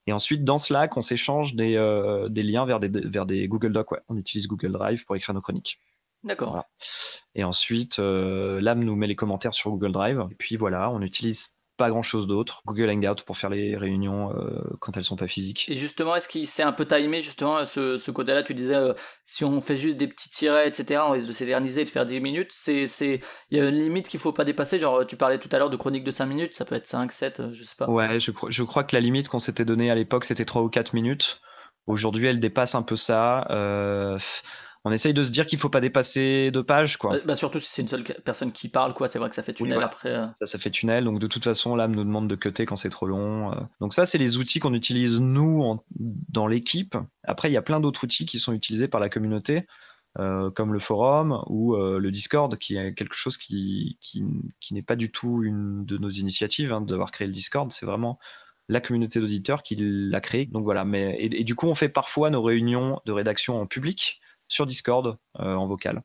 Speaker 4: Et ensuite, dans Slack, on s'échange des, euh, des liens vers des, vers des Google Docs. Ouais. On utilise Google Drive pour écrire nos chroniques.
Speaker 3: D'accord.
Speaker 4: Voilà. Et ensuite, euh, l'âme nous met les commentaires sur Google Drive. Et puis voilà, on utilise pas grand chose d'autre. Google Hangout pour faire les réunions euh, quand elles sont pas physiques.
Speaker 3: Et justement, est-ce qu'il s'est un peu timé justement ce, ce côté-là Tu disais euh, si on fait juste des petits tirets, etc., on risque de s'éterniser et de faire 10 minutes. C'est, c'est, il y a une limite qu'il faut pas dépasser? Genre, tu parlais tout à l'heure de chronique de 5 minutes, ça peut être 5, 7, euh, je sais pas.
Speaker 4: Ouais, je, crois- je crois que la limite qu'on s'était donnée à l'époque c'était 3 ou 4 minutes. Aujourd'hui, elle dépasse un peu ça. Euh, on essaye de se dire qu'il faut pas dépasser deux pages, quoi.
Speaker 3: Bah, surtout si c'est une seule personne qui parle, quoi. C'est vrai que ça fait tunnel
Speaker 4: voilà.
Speaker 3: après. euh.
Speaker 4: Ça, ça fait tunnel. Donc, de toute façon, l'âme nous demande de cutter quand c'est trop long. euh. Donc, ça, c'est les outils qu'on utilise, nous, en- dans l'équipe. Après, il y a plein d'autres outils qui sont utilisés par la communauté, euh, comme le forum ou euh, le Discord, qui est quelque chose qui, qui, qui n'est pas du tout une de nos initiatives, hein, d'avoir créé le Discord. C'est vraiment la communauté d'auditeurs qui l'a créé. Donc, voilà. Mais, et, et du coup, on fait parfois nos réunions de rédaction en public sur Discord, euh, en vocal.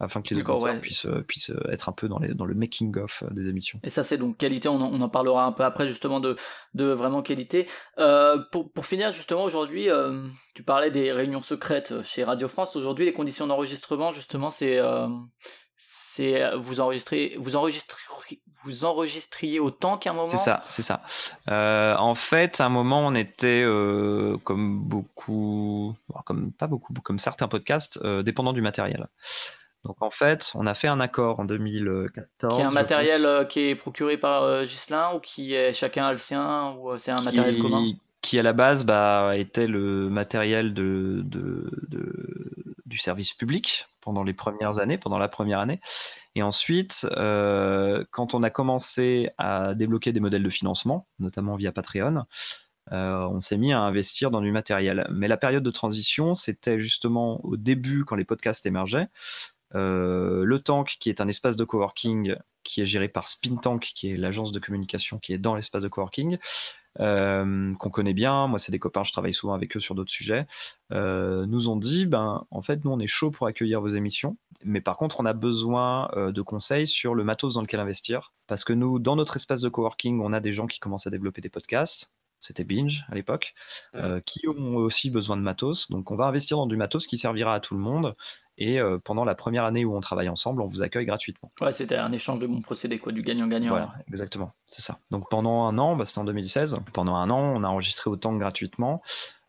Speaker 4: Afin que les auditeurs
Speaker 3: ouais.
Speaker 4: puissent, euh, puissent euh, être un peu dans, les, dans le making-of des émissions.
Speaker 3: Et ça, c'est donc qualité. On en, on en parlera un peu après, justement, de, de vraiment qualité. Euh, pour, pour finir, justement, aujourd'hui, euh, tu parlais des réunions secrètes chez Radio France. Aujourd'hui, les conditions d'enregistrement, justement, c'est. euh, c'est vous enregistrez vous enregistrez vous enregistriez autant qu'à un moment
Speaker 4: C'est ça, c'est ça. Euh, en fait, à un moment, on était euh, comme beaucoup, comme pas beaucoup, comme certains podcasts, euh, dépendant du matériel. Donc en fait, on a fait un accord en 2014.
Speaker 3: qui est un matériel euh, qui est procuré par Ghislain ou qui est chacun a le sien ou c'est un
Speaker 4: qui,
Speaker 3: matériel commun
Speaker 4: qui à la base bah, était le matériel de, de- de- du service public pendant les premières années, pendant la première année. Et ensuite, euh, quand on a commencé à débloquer des modèles de financement, notamment via Patreon, euh, on s'est mis à investir dans du matériel. Mais la période de transition, c'était justement au début, quand les podcasts émergeaient. Euh, le Tank, qui est un espace de coworking qui est géré par Spin Tank, qui est l'agence de communication qui est dans l'espace de coworking, qu'on connaît bien. Moi, c'est des copains, je travaille souvent avec eux sur d'autres sujets. euh, nous ont dit, ben, en fait, nous, on est chaud pour accueillir vos émissions, mais par contre, on a besoin euh, de conseils sur le matos dans lequel investir, parce que nous, dans notre espace de coworking, on a des gens qui commencent à développer des podcasts. C'était Binge à l'époque, euh, qui ont aussi besoin de matos. Donc, on va investir dans du matos qui servira à tout le monde. Et euh, pendant la première année où on travaille ensemble, on vous accueille gratuitement.
Speaker 3: Ouais, c'était un échange de bons procédés, quoi, du gagnant-gagnant.
Speaker 4: Voilà, exactement, c'est ça. Donc pendant un an, bah, c'était en 2016, pendant un an, on a enregistré autant gratuitement,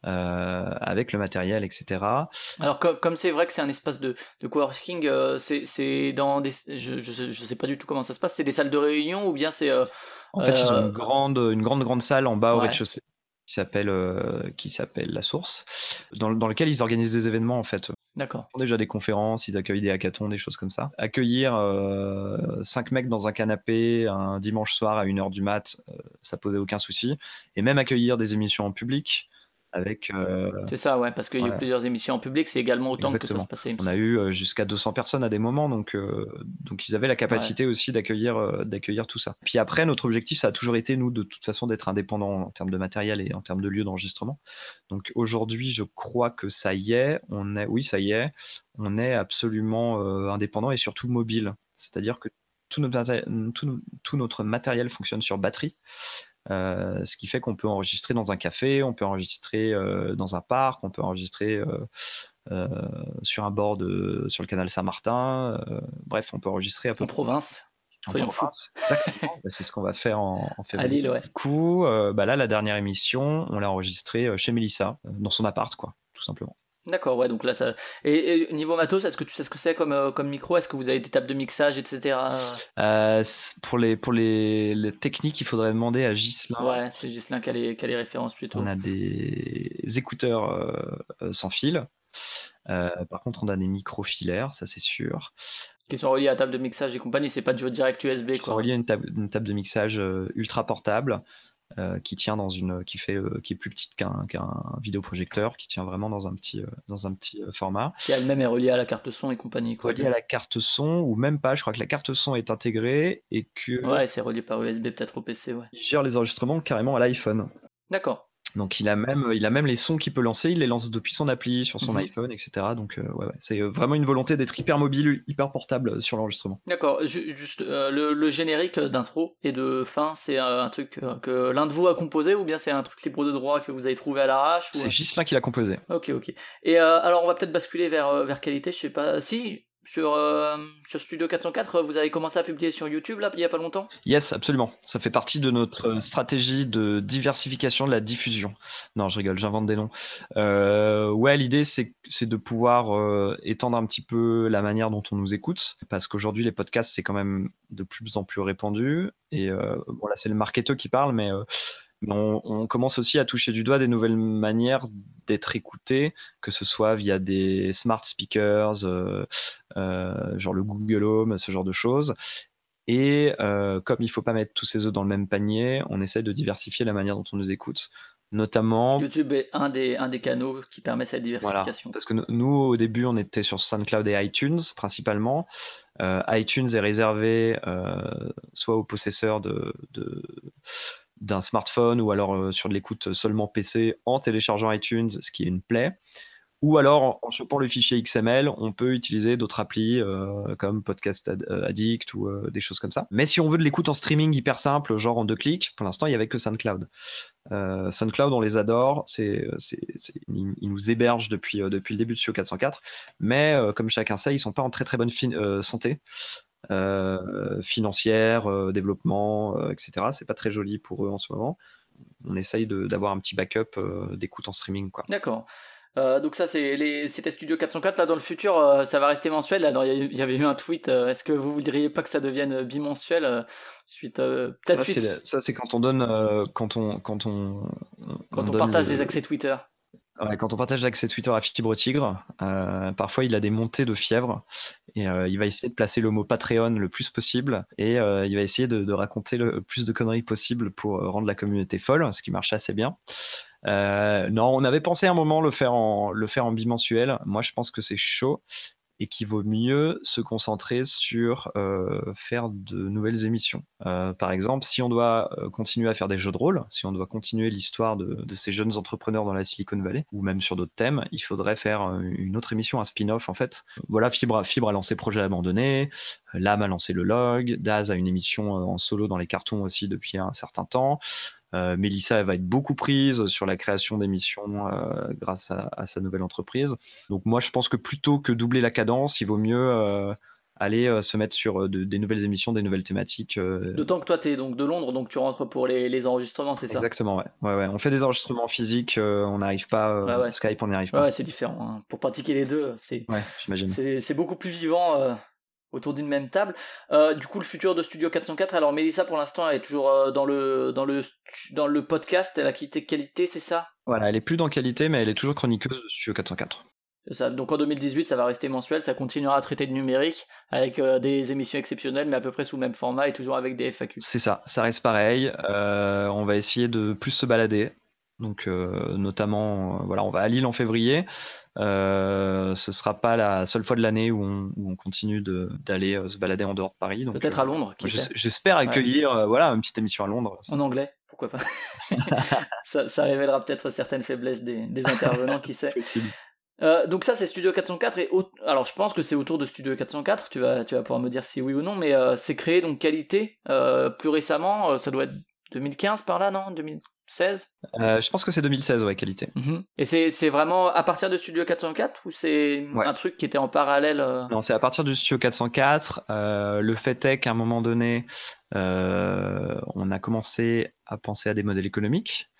Speaker 4: euh, avec le matériel, etc.
Speaker 3: Alors co- comme c'est vrai que c'est un espace de, de coworking, euh, c'est dans des, je, je, sais- je sais pas du tout comment ça se passe, c'est des salles de réunion ou bien c'est euh,
Speaker 4: En fait, ils ont une grande, une grande, grande salle en bas au rez-de-chaussée qui s'appelle euh, qui s'appelle la Source, dans, dans lequel ils organisent des événements en fait.
Speaker 3: d'accord.
Speaker 4: Ils font déjà des conférences, ils accueillent des hackathons, des choses comme ça. Accueillir euh, cinq mecs dans un canapé un dimanche soir à 1h du mat, euh, ça posait aucun souci. Et même accueillir des émissions en public avec euh,
Speaker 3: C'est ça, ouais, parce qu'il y a eu plusieurs émissions en public, c'est également autant que ça se passait.
Speaker 4: On a eu euh, jusqu'à 200 personnes à des moments, donc, euh, donc ils avaient la capacité aussi d'accueillir euh, d'accueillir tout ça. Puis après, notre objectif, ça a toujours été, nous, de toute façon, d'être indépendants en termes de matériel et en termes de lieu d'enregistrement. Donc aujourd'hui, je crois que ça y est, on est, oui, ça y est, on est absolument indépendant et surtout mobile. C'est-à-dire que tout notre, tout notre matériel fonctionne sur batterie. Euh, ce qui fait qu'on peut enregistrer dans un café, on peut enregistrer euh, dans un parc, on peut enregistrer euh, sur un bord de, sur le canal Saint-Martin. bref, on peut enregistrer à peu
Speaker 3: En province,
Speaker 4: en province. Exactement. (laughs) Bah, c'est ce qu'on va faire en, février.
Speaker 3: Lille, ouais.
Speaker 4: Du coup, bah là, la dernière émission, on l'a enregistrée chez Mélissa, dans son appart, quoi, tout simplement.
Speaker 3: D'accord, ouais, donc là, ça. Et, et niveau matos, est-ce que tu sais ce que c'est comme, euh, comme micro? Est-ce que vous avez des tables de mixage, etc.
Speaker 4: Euh, pour les, pour les, les techniques, il faudrait demander à Ghislain.
Speaker 3: Ouais, c'est Gislain qui a les, qui a les références plutôt.
Speaker 4: On a des écouteurs euh, sans fil. Par contre, on a des micros filaires, ça c'est sûr.
Speaker 3: Qui sont reliés à la table de mixage et compagnie, c'est pas du direct USB,
Speaker 4: Ils sont
Speaker 3: quoi.
Speaker 4: reliés à une table, une table de mixage ultra portable euh, qui tient dans une, qui fait, euh, qui est plus petite qu'un qu'un vidéoprojecteur, qui tient vraiment dans un petit, euh, dans un petit format.
Speaker 3: Qui elle-même est reliée à la carte son et compagnie, quoi.
Speaker 4: Relié à la carte son ou même pas. Je crois que la carte son est intégrée et que
Speaker 3: Ouais, c'est relié par USB peut-être au PC, ouais.
Speaker 4: il gère les enregistrements carrément à l'iPhone.
Speaker 3: D'accord.
Speaker 4: Donc il a même, il a même les sons qu'il peut lancer, il les lance depuis son appli sur son
Speaker 3: Mhm.
Speaker 4: iPhone, etc. Donc euh, ouais, ouais. c'est euh, vraiment une volonté d'être hyper mobile, hyper portable euh, sur l'enregistrement.
Speaker 3: D'accord, Ju- juste euh, le, le générique d'intro et de fin, c'est euh, un truc que l'un de vous a composé ou bien c'est un truc libre de droit que vous avez trouvé à l'arrache ou...
Speaker 4: C'est Gislain qui l'a composé.
Speaker 3: Ok, ok. Et euh, alors on va peut-être basculer vers, vers qualité, je sais pas. Si, sur, euh, sur Studio 404, vous avez commencé à publier sur YouTube là, il n'y a pas longtemps?
Speaker 4: Yes, absolument. Ça fait partie de notre stratégie de diversification de la diffusion. Non, je rigole, j'invente des noms. Euh, ouais, l'idée, c'est de pouvoir euh, étendre un petit peu la manière dont on nous écoute, parce qu'aujourd'hui, les podcasts, c'est quand même de plus en plus répandu. Et bon, là, c'est le marketeur qui parle, mais on, commence aussi à toucher du doigt des nouvelles manières d'être écouté, que ce soit via des smart speakers, euh, euh, genre le Google Home, ce genre de choses. Et euh, comme il ne faut pas mettre tous ses œufs dans le même panier, on essaie de diversifier la manière dont on nous écoute. Notamment.
Speaker 3: YouTube est un des, un des canaux qui permet cette diversification.
Speaker 4: parce que nous, au début, on était sur SoundCloud et iTunes principalement. iTunes est réservé soit aux possesseurs de, d'un smartphone ou alors euh, sur de l'écoute seulement PC en téléchargeant iTunes, ce qui est une plaie. Ou alors en chopant le fichier XML, on peut utiliser d'autres applis euh, comme Podcast euh, Addict ou des choses comme ça. Mais si on veut de l'écoute en streaming hyper simple, genre en deux clics, pour l'instant il n'y avait que SoundCloud. SoundCloud, on les adore, c'est, ils, nous hébergent depuis, le début de Studio 404, mais comme chacun sait, ils sont pas en très très bonne santé. Euh, financière, euh, développement, euh, etc. C'est pas très joli pour eux en ce moment. On essaye d'avoir un petit backup d'écoute en streaming.
Speaker 3: D'accord. donc ça, c'est les, c'était Studio 404. Là, dans le futur, ça va rester mensuel. Là, il y avait eu un tweet. Est-ce que vous voudriez pas que ça devienne bimensuel suite peut-être
Speaker 4: Ça, c'est quand on donne, quand on, quand on,
Speaker 3: quand on, partage des accès Twitter
Speaker 4: quand on partage l'accès Twitter à Fibre Tigre, euh, parfois il a des montées de fièvre et euh, il va essayer de placer le mot Patreon le plus possible et euh, il va essayer de, raconter le plus de conneries possible pour rendre la communauté folle, ce qui marche assez bien. non, on avait pensé un moment le faire en, le faire en bimensuel. Moi, je pense que c'est chaud et qu'il vaut mieux se concentrer sur euh, faire de nouvelles émissions. Euh, par exemple, si on doit euh, continuer à faire des jeux de rôle, si on doit continuer l'histoire de, ces jeunes entrepreneurs dans la Silicon Valley, ou même sur d'autres thèmes, il faudrait faire une autre émission, un spin-off en fait. Voilà, Fibre, Fibre a lancé Projet Abandonné, Lam a lancé le log, Daz a une émission en solo dans les cartons aussi depuis un certain temps. Euh, Mélissa elle va être beaucoup prise sur la création d'émissions euh, grâce à, sa nouvelle entreprise. Donc moi, je pense que plutôt que doubler la cadence, il vaut mieux euh, aller se mettre sur des nouvelles émissions, des nouvelles thématiques.
Speaker 3: D'autant que toi, tu es donc de Londres, donc tu rentres pour les, enregistrements, c'est ça?
Speaker 4: Exactement, ouais. ouais. On fait des enregistrements physiques, on n'arrive pas, Skype, on n'y arrive pas.
Speaker 3: Ouais, c'est différent. Hein. Pour pratiquer les deux, c'est c'est beaucoup plus vivant autour d'une même table. Euh, du coup, le futur de Studio 404. Alors, Mélissa, pour l'instant, elle est toujours euh, dans le dans le dans le podcast. Elle a quitté qualité, c'est ça?
Speaker 4: Voilà, elle est plus dans qualité, mais elle est toujours chroniqueuse de Studio 404.
Speaker 3: Ça. Donc en 2018, ça va rester mensuel, ça continuera à traiter de numérique avec euh, des émissions exceptionnelles, mais à peu près sous le même format et toujours avec des FAQ.
Speaker 4: C'est ça, ça reste pareil. on va essayer de plus se balader. Donc notamment, voilà, on va à Lille en février. Euh, ce sera pas la seule fois de l'année où on, continue d'aller euh, se balader en dehors de Paris.
Speaker 3: Peut-être à euh, Londres.
Speaker 4: J'espère accueillir voilà, une petite émission à Londres.
Speaker 3: En anglais, pourquoi pas. (laughs) (laughs) ça, révélera peut-être certaines faiblesses des, intervenants, qui sait. donc ça c'est Studio 404 et alors je pense que c'est autour de Studio 404 tu vas tu vas pouvoir me dire si oui ou non mais c'est créé donc qualité plus récemment ça doit être 2015 par là non? 2000 16
Speaker 4: euh, Je pense que c'est 2016, ouais, qualité.
Speaker 3: Mhm. Et c'est vraiment à partir de Studio 404 ou c'est un truc qui était en parallèle euh?
Speaker 4: Non, c'est à partir du Studio 404. Euh, le fait est qu'à un moment donné, on a commencé à penser à des modèles économiques.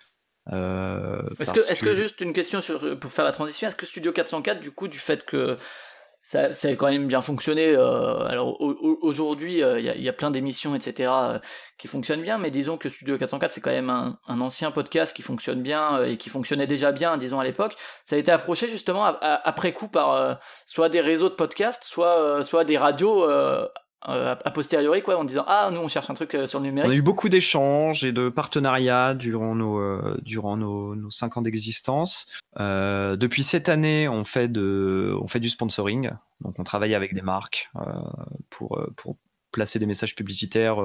Speaker 3: est-ce que, est que, juste une question sur, pour faire la transition, est-ce que Studio 404, du coup, du fait que ça, ça, a quand même bien fonctionné. Euh, alors aujourd'hui, euh, il y, a, plein d'émissions, etc., euh, qui fonctionnent bien, mais disons que Studio 404, c'est quand même un, ancien podcast qui fonctionne bien et qui fonctionnait déjà bien, disons à l'époque. Ça a été approché justement après coup par soit des réseaux de podcasts, soit soit des radios euh, a posteriori quoi en disant ah nous on cherche un truc euh, sur le numérique.
Speaker 4: On a eu beaucoup d'échanges et de partenariats durant nos euh, durant nos, cinq ans d'existence. depuis cette année on fait de on fait du sponsoring donc on travaille avec des marques pour pour placer des messages publicitaires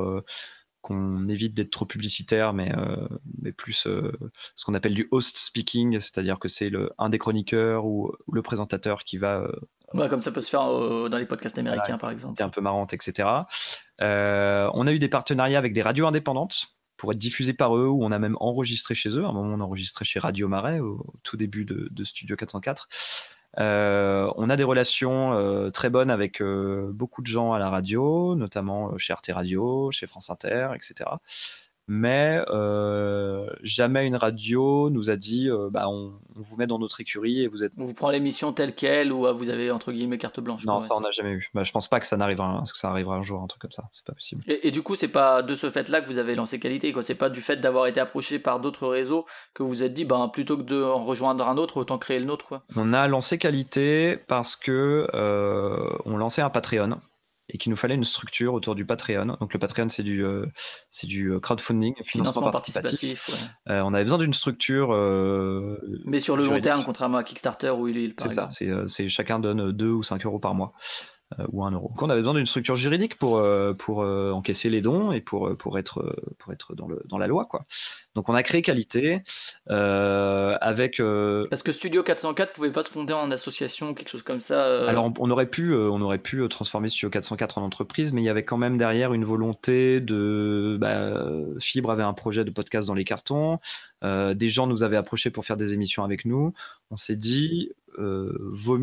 Speaker 4: qu'on évite d'être trop publicitaire, mais, mais plus ce qu'on appelle du host speaking, c'est-à-dire que c'est un des chroniqueurs ou, le présentateur qui va
Speaker 3: Ouais, comme ça peut se faire euh, dans les podcasts américains, par exemple.
Speaker 4: C'est un peu marrante, etc. Euh, on a eu des partenariats avec des radios indépendantes pour être diffusées par eux, ou on a même enregistré chez eux. À un moment, on a enregistré chez Radio Marais, au, tout début de, Studio 404. Euh, on a des relations très bonnes avec beaucoup de gens à la radio, notamment chez Arte Radio, chez France Inter, etc mais jamais une radio nous a dit euh, bah, on, vous met dans notre écurie et vous êtes.
Speaker 3: On vous prend l'émission telle qu'elle ou vous avez entre guillemets carte blanche.
Speaker 4: Non, ça on n'a jamais eu. Bah, je pense pas que ça n'arrivera, que ça arrivera un jour, un truc comme ça. C'est pas possible.
Speaker 3: Et, du coup, c'est pas de ce fait-là que vous avez lancé Qualité, quoi. C'est pas du fait d'avoir été approché par d'autres réseaux que vous vous êtes dit, bah, plutôt que de en rejoindre un autre, autant créer le nôtre, quoi.
Speaker 4: On a lancé Qualité parce que euh, on lançait un Patreon et qu'il nous fallait une structure autour du Patreon. Donc le Patreon, c'est du, euh, c'est du euh, crowdfonding, financement, participatif. Euh, on avait besoin d'une structure.
Speaker 3: Mais sur le long terme, contrairement à Kickstarter où il est.
Speaker 4: C'est ça, c'est, chacun donne 2 ou 5 euros par mois. Euh, ou un euro. Donc on avait besoin d'une structure juridique pour, euh, pour euh, encaisser les dons et pour, pour être, pour être dans, le, dans la loi. Quoi. Donc on a créé Qualité avec...
Speaker 3: Parce que Studio 404 pouvait pas se fonder en association, quelque chose comme ça.
Speaker 4: Alors on aurait, pu, on aurait pu transformer Studio 404 en entreprise, mais il y avait quand même derrière une volonté de... Bah, Fibre avait un projet de podcast dans les cartons, des gens nous avaient approchés pour faire des émissions avec nous. On s'est dit, vaut,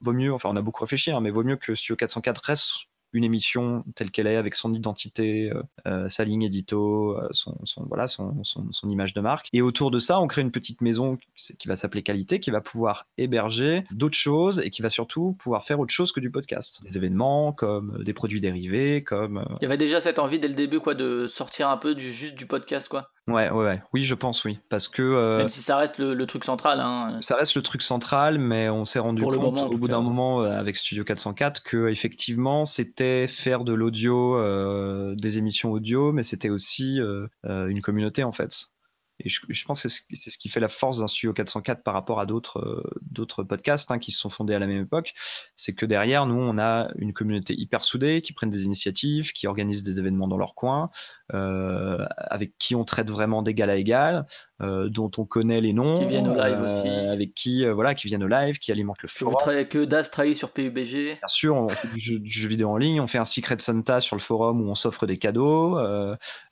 Speaker 4: vaut mieux, enfin on a beaucoup réfléchi, hein, mais vaut mieux que Studio 404 reste une émission telle qu'elle est, avec son identité, euh, euh, sa ligne édito, euh, son, voilà, son, son, image de marque. Et autour de ça, on crée une petite maison qui va s'appeler Qualité, qui va pouvoir héberger d'autres choses et qui va surtout pouvoir faire autre chose que du podcast. Des événements, comme des produits dérivés, comme...
Speaker 3: Il y avait déjà cette envie dès le début, quoi, de sortir un peu du, juste du podcast, quoi.
Speaker 4: Ouais, ouais, ouais, oui, je pense, oui, parce que
Speaker 3: même si ça reste le, truc central, hein.
Speaker 4: Ça reste le truc central, mais on s'est rendu compte au bout d'un moment avec Studio 404 que effectivement c'était faire de l'audio, euh, des émissions audio, mais c'était aussi euh, euh, une communauté en fait. Et je, pense que c'est ce qui fait la force d'un studio 404 par rapport à d'autres podcasts hein, qui se sont fondés à la même époque. C'est que derrière, nous, on a une communauté hyper soudée qui prennent des initiatives, qui organisent des événements dans leur coin, avec qui on traite vraiment d'égal à égal, euh, dont on connaît les noms.
Speaker 3: Qui viennent au live aussi.
Speaker 4: Avec qui, voilà, qui viennent au live, qui alimentent le forum.
Speaker 3: Que Das trahit sur PUBG.
Speaker 4: Bien sûr, on fait du jeu, vidéo en ligne, on fait un Secret Santa sur le forum où on s'offre des cadeaux.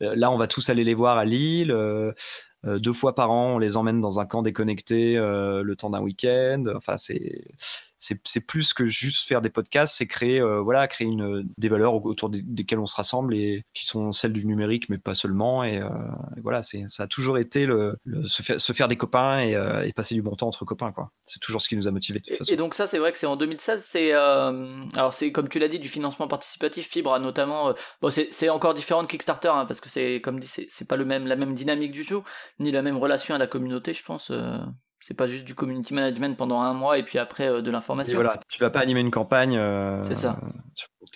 Speaker 4: là, on va tous aller les voir à Lille. Euh, deux fois par an, on les emmène dans un camp déconnecté euh, le temps d'un week-end. Enfin, c'est c'est plus que juste faire des podcasts, c'est créer, euh, voilà, créer une, des valeurs autour desquelles on se rassemble et qui sont celles du numérique, mais pas seulement. Et, euh, voilà, ça a toujours été le, se, faire, se, faire, des copains et, euh, et, passer du bon temps entre copains, quoi. C'est toujours ce qui nous a motivés.
Speaker 3: Et, donc ça, c'est vrai que c'est en 2016. C'est alors c'est comme tu l'as dit du financement participatif. Fibre notamment. bon, c'est encore différent de Kickstarter hein, parce que c'est comme dit, c'est pas le même la même dynamique du tout, ni la même relation à la communauté, je pense. C'est pas juste du community management pendant un mois et puis après euh, de l'information.
Speaker 4: Voilà, tu vas pas animer une campagne. Euh,
Speaker 3: c'est ça.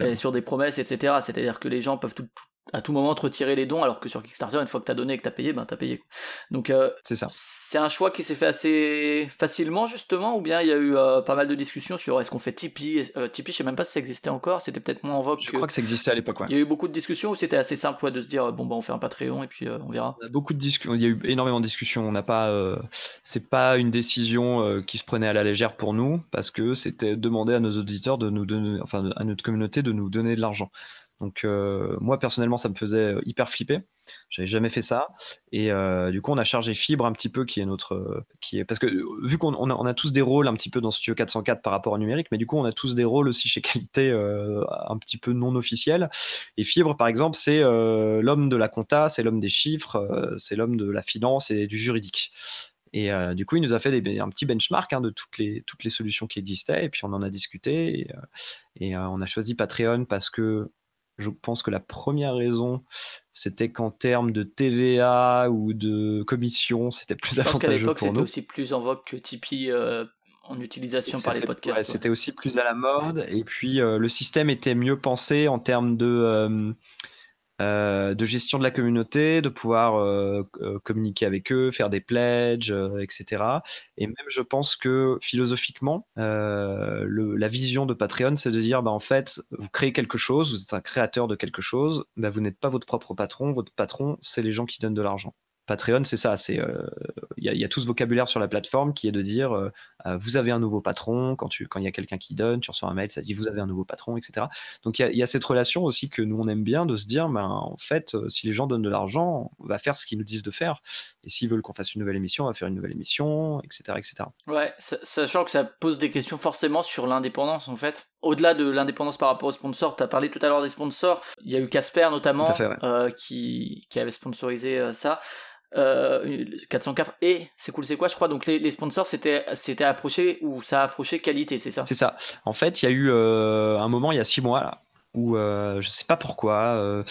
Speaker 3: et sur des promesses, etc. C'est-à-dire que les gens peuvent tout, à tout moment te retirer les dons, alors que sur Kickstarter, une fois que t'as donné et que t'as payé, ben t'as payé. Donc euh,
Speaker 4: c'est ça.
Speaker 3: C'est un choix qui s'est fait assez facilement justement, ou bien il y a eu euh, pas mal de discussions sur est-ce qu'on fait Tipeee. Euh, Tipeee, je sais même pas si ça existait encore, c'était peut-être moins en vogue.
Speaker 4: Je crois que ça existait à l'époque. Ouais.
Speaker 3: Il y a eu beaucoup de discussions où c'était assez simple de se dire bon bah on fait un Patreon et puis on verra.
Speaker 4: beaucoup de discussions, il y a eu énormément de discussions. On n'a pas, c'est pas une décision qui se prenait à la légère pour nous parce que c'était demander à nos auditeurs de nous donner, enfin à notre communauté de nous donner de l'argent. Donc euh, moi personnellement ça me faisait euh, hyper flipper. J'avais jamais fait ça et euh, du coup on a chargé Fibre un petit peu qui est notre qui est parce que vu qu'on on a, tous des rôles un petit peu dans Studio 404 par rapport au numérique, mais du coup on a tous des rôles aussi chez Qualité un petit peu non officiels. Et Fibre par exemple c'est l'homme de la compta, c'est l'homme des chiffres, c'est l'homme de la finance et du juridique. Et du coup, il nous a fait des, un petit benchmark hein, de toutes les, toutes les solutions qui existaient, et puis on en a discuté, et on a choisi Patreon parce que je pense que la première raison, c'était qu'en termes de TVA ou de commission, c'était plus je avantageux pense l'époque,
Speaker 3: c'était aussi plus en vogue que Tipeee euh, en utilisation par les podcasts.
Speaker 4: C'était aussi plus à la mode. Et puis, euh, le système était mieux pensé en termes de euh, de gestion de la communauté, de pouvoir euh, euh, communiquer avec eux, faire des pledges, etc. Et même, je pense que philosophiquement, la vision de Patreon, c'est de dire, bah, en fait, vous créez quelque chose, vous êtes un créateur de quelque chose, bah, vous n'êtes pas votre propre patron, votre patron, c'est les gens qui donnent de l'argent. Patreon, c'est ça. C'est il y, a tout ce vocabulaire sur la plateforme qui est de dire vous avez un nouveau patron quand tu quand il y a quelqu'un qui donne, tu reçois un mail, ça dit vous avez un nouveau patron, etc. Donc il y, a cette relation aussi que nous on aime bien de se dire ben en fait si les gens donnent de l'argent, on va faire ce qu'ils nous disent de faire. Et s'ils veulent qu'on fasse une nouvelle émission, on va faire une nouvelle émission, etc., etc.
Speaker 3: Ouais, sachant que ça pose des questions forcément sur l'indépendance en fait. Au-delà de l'indépendance par rapport aux sponsors, tu as parlé tout à l'heure des sponsors. Il y a eu Casper notamment qui, qui avait sponsorisé ça. 404 euh, et c'est cool c'est quoi je crois. Donc les, sponsors c'était c'était approché ou ça a approché qualité c'est ça?
Speaker 4: C'est ça. En fait il y a eu euh, un moment il y a six mois là, où euh, je sais pas pourquoi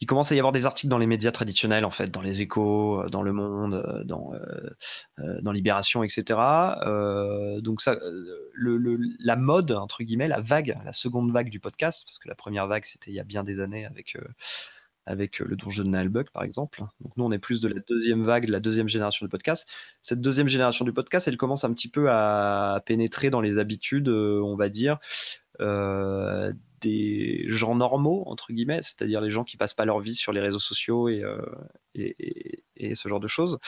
Speaker 4: il commence à y avoir des articles dans les médias traditionnels en fait dans les échos dans le monde dans dans libération etc donc ça la mode entre guillemets la vague la seconde vague du podcast parce que la première vague c'était il y a bien des années avec avec euh, le donjon de Nalbuck par exemple. Donc nous on est plus de la deuxième vague, de la deuxième génération du podcast. Cette deuxième génération du podcast, elle commence un petit peu à pénétrer dans les habitudes, euh, on va dire, euh, des gens normaux entre guillemets, c'est-à-dire les gens qui passent pas leur vie sur les réseaux sociaux et, ce genre de choses.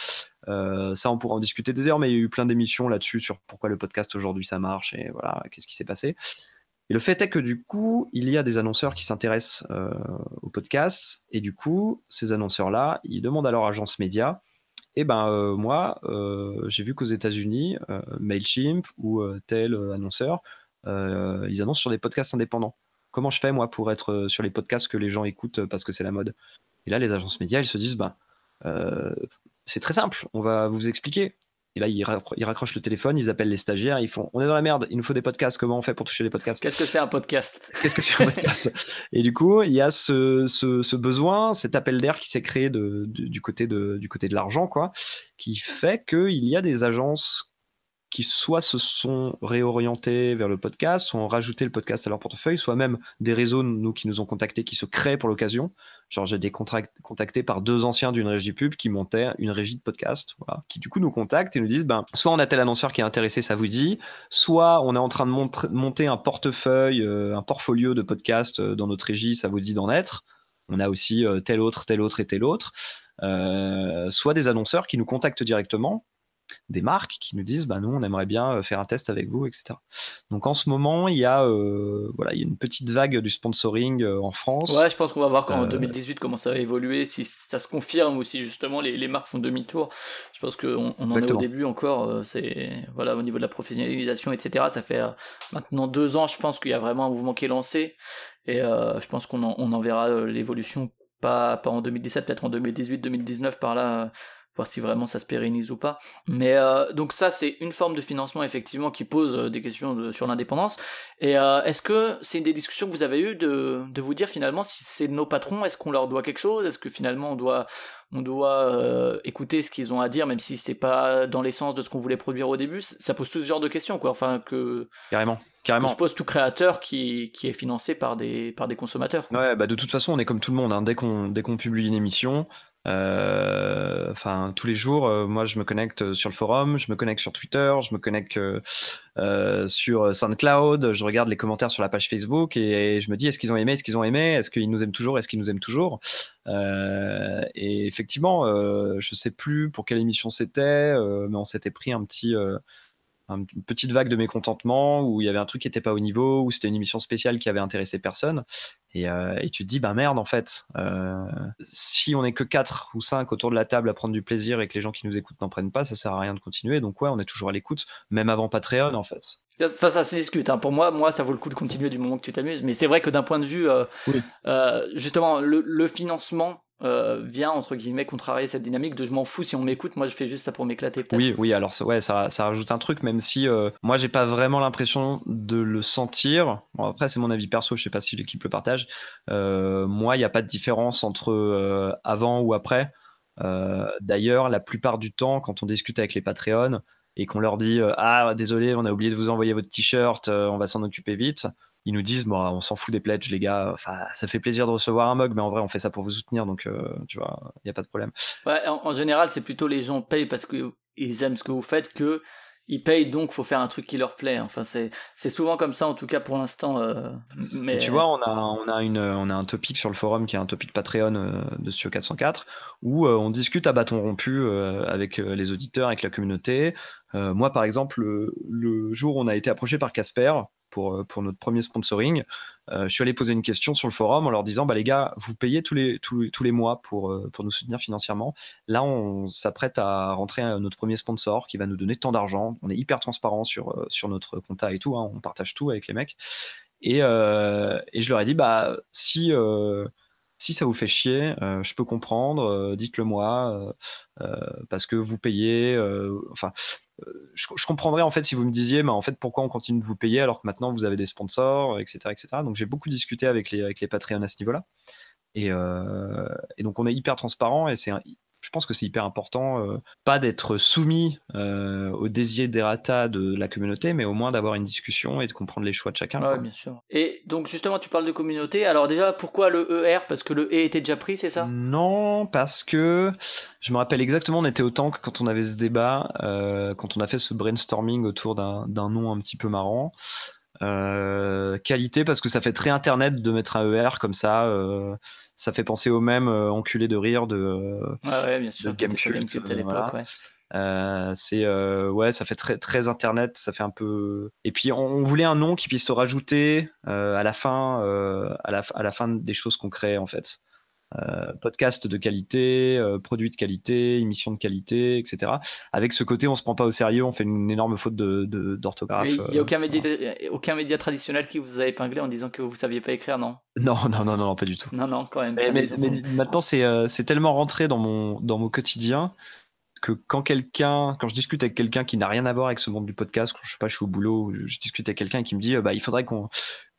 Speaker 4: ça on pourra en discuter des heures, mais il y a eu plein d'émissions là-dessus sur pourquoi le podcast aujourd'hui ça marche et voilà qu'est-ce qui s'est passé. Et le fait est que du coup, il y a des annonceurs qui s'intéressent euh, au podcast, et du coup, ces annonceurs-là, ils demandent à leur agence média, eh ben euh, moi, euh, j'ai vu qu'aux États-Unis, Mailchimp ou tel annonceur, ils annoncent sur des podcasts indépendants. Comment je fais moi pour être sur les podcasts que les gens écoutent parce que c'est la mode? Et là, les agences médias, ils se disent, ben, c'est très simple, on va vous expliquer. Et là, ils, raccrochent le téléphone, ils appellent les stagiaires, ils font On est dans la merde, il nous faut des podcasts, comment on fait pour toucher les podcasts?
Speaker 3: Qu'est-ce que c'est un podcast?
Speaker 4: Qu'est-ce que c'est un podcast? Et du coup, il y a ce, besoin, cet appel d'air qui s'est créé du, côté de, du côté de l'argent, quoi, qui fait qu'il y a des agences qui soit se sont réorientés vers le podcast, ont rajouté le podcast à leur portefeuille, soit même des réseaux, nous, qui nous ont contactés, qui se créent pour l'occasion. Genre, j'ai été contacté par deux anciens d'une régie pub qui montaient une régie de podcast, qui du coup nous contactent et nous disent, ben, soit on a tel annonceur qui est intéressé, ça vous dit, soit on est en train de monter un portefeuille, euh, un portfolio de podcast euh, dans notre régie, ça vous dit d'en être. On a aussi euh, tel autre, tel autre et tel autre. soit des annonceurs qui nous contactent directement des marques qui nous disent bah nous on aimerait bien euh, faire un test avec vous etc donc en ce moment il y a euh, voilà il y a une petite vague du sponsoring euh, en France.
Speaker 3: Ouais je pense qu'on va voir en 2018 comment ça va évoluer si ça se confirme ou si justement les, marques font demi-tour. Je pense qu'on on en est au début encore c'est voilà au niveau de la professionnalisation etc ça fait maintenant deux ans je pense qu'il y a vraiment un mouvement qui est lancé. Et je pense qu'on en, on en verra l'évolution pas, pas en 2017 peut-être en 2018 2019 par là voir si vraiment ça se pérennise ou pas. Mais euh, donc ça, c'est une forme de financement effectivement qui pose euh, des questions sur l'indépendance. Et euh, est-ce que c'est une des discussions que vous avez eues de, de vous dire finalement si c'est nos patrons, est-ce qu'on leur doit quelque chose? Est-ce que finalement on doit on doit écouter ce qu'ils ont à dire, même si c'est pas dans l'essence de ce qu'on voulait produire au début? Ça pose tout ce genre de questions, quoi. Enfin que
Speaker 4: carrément. Carrément.
Speaker 3: se pose tout créateur qui, qui, est financé par des, par des consommateurs.
Speaker 4: Ouais, bah de toute façon, on est comme tout le monde. Hein. Dès qu'on qu'on publie une émission, enfin, tous les jours, euh, moi, je me connecte sur le forum, je me connecte sur Twitter, je me connecte euh, sur SoundCloud, je regarde les commentaires sur la page Facebook et, je me dis est-ce qu'ils ont aimé, est-ce qu'ils ont aimé, est-ce qu'ils nous aiment toujours, est-ce qu'ils nous aiment toujours? et effectivement, je sais plus pour quelle émission c'était, mais on s'était pris un petit une petite vague de mécontentement où il y avait un truc qui n'était pas au niveau, où c'était une émission spéciale qui avait intéressé personne. Et, euh, tu te dis, bah merde, en fait, euh, si on n'est que 4 ou 5 autour de la table à prendre du plaisir et que les gens qui nous écoutent n'en prennent pas, ça sert à rien de continuer. Donc, ouais, on est toujours à l'écoute, même avant Patreon, en fait.
Speaker 3: Ça, ça se discute. Hein. Pour moi, moi, ça vaut le coup de continuer du moment que tu t'amuses. Mais c'est vrai que d'un point de vue, euh, justement, le, financement euh, vient entre guillemets contrarier cette dynamique de je m'en fous si on m'écoute, moi je fais juste ça pour m'éclater
Speaker 4: Oui, oui, alors ouais, ça, ça rajoute un truc, même si euh, moi j'ai pas vraiment l'impression de le sentir. Après, c'est mon avis perso, je sais pas si l'équipe le partage. Euh, moi, il n'y a pas de différence entre avant ou après. D'ailleurs, la plupart du temps, quand on discute avec les Patreons et qu'on leur dit Ah, désolé, on a oublié de vous envoyer votre t-shirt, on va s'en occuper vite ils nous disent bon, on s'en fout des pledges, les gars. Enfin, ça fait plaisir de recevoir un mug, mais en vrai, on fait ça pour vous soutenir, donc euh, tu vois, il n'y a pas de problème.
Speaker 3: Ouais, en, général, c'est plutôt les gens payent parce qu'ils aiment ce que vous faites que ils payent donc faut faire un truc qui leur plaît. Enfin c'est c'est souvent comme ça en tout cas pour l'instant. euh, mais
Speaker 4: Tu vois, on a, on, a une, on a un topic sur le forum qui est un topic Patreon euh, de Studio 404 où euh, on discute à bâton rompu avec les auditeurs, avec la communauté. Moi, par exemple, le, le jour où on a été approché par Casper pour, euh, pour notre premier sponsoring, euh, je suis allé poser une question sur le forum en leur disant bah, les gars, vous payez tous les, tous, tous les mois pour, euh, pour nous soutenir financièrement. Là, on s'apprête à rentrer à notre premier sponsor qui va nous donner tant d'argent. On est hyper transparent sur, sur notre compta et tout. hein. On partage tout avec les mecs. Et, et je leur ai dit, bah, si, si ça vous fait chier, je peux comprendre, dites-le moi, parce que vous payez. enfin, je, comprendrais en fait si vous me disiez, mais en fait, pourquoi on continue de vous payer alors que maintenant vous avez des sponsors, etc. etc. Donc j'ai beaucoup discuté avec les, avec les Patreons à ce niveau-là. Euh, et donc on est hyper transparent et c'est je pense que c'est hyper important, euh, pas d'être soumis euh, aux desiderata de la communauté, mais au moins d'avoir une discussion et de comprendre les choix de chacun. Quoi.
Speaker 3: bien sûr. Et donc justement, tu parles de communauté. Alors déjà, pourquoi le ER Parce que le E était déjà pris, c'est ça?
Speaker 4: Non, parce que je me rappelle exactement, on était au tank quand on avait ce débat, euh, quand on a fait ce brainstorming autour d'un d'un nom un petit peu marrant. Euh, qualité, parce que ça fait très internet de mettre un ER comme ça. Ça fait penser au même euh, enculé de rire de. euh,
Speaker 3: Ouais, ouais, bien sûr.
Speaker 4: de
Speaker 3: qui était sur
Speaker 4: Gamecult,
Speaker 3: Gamecult à l'époque,
Speaker 4: voilà.
Speaker 3: ouais.
Speaker 4: Euh, c'est euh, ouais, ça fait très très internet, ça fait un peu. Et puis on, on voulait un nom qui puisse se rajouter euh, à la fin, à la à la fin des choses qu'on crée en fait. Euh, podcast de qualité, euh, produit de qualité, émission de qualité, etc. Avec ce côté, on se prend pas au sérieux, on fait une énorme faute de de- d'orthographe.
Speaker 3: Mais Il n'y a
Speaker 4: euh,
Speaker 3: aucun média, aucun média traditionnel qui vous a épinglé en disant que vous saviez pas écrire, non?
Speaker 4: Non, non, non, non, pas du tout.
Speaker 3: Non, non, quand même.
Speaker 4: Mais, maintenant, c'est tellement rentré dans mon, dans mon quotidien que quand quelqu'un, quand je discute avec quelqu'un qui n'a rien à voir avec ce monde du podcast, quand je sais pas, je suis au boulot, je, discute avec quelqu'un qui me dit, bah, il faudrait qu'on,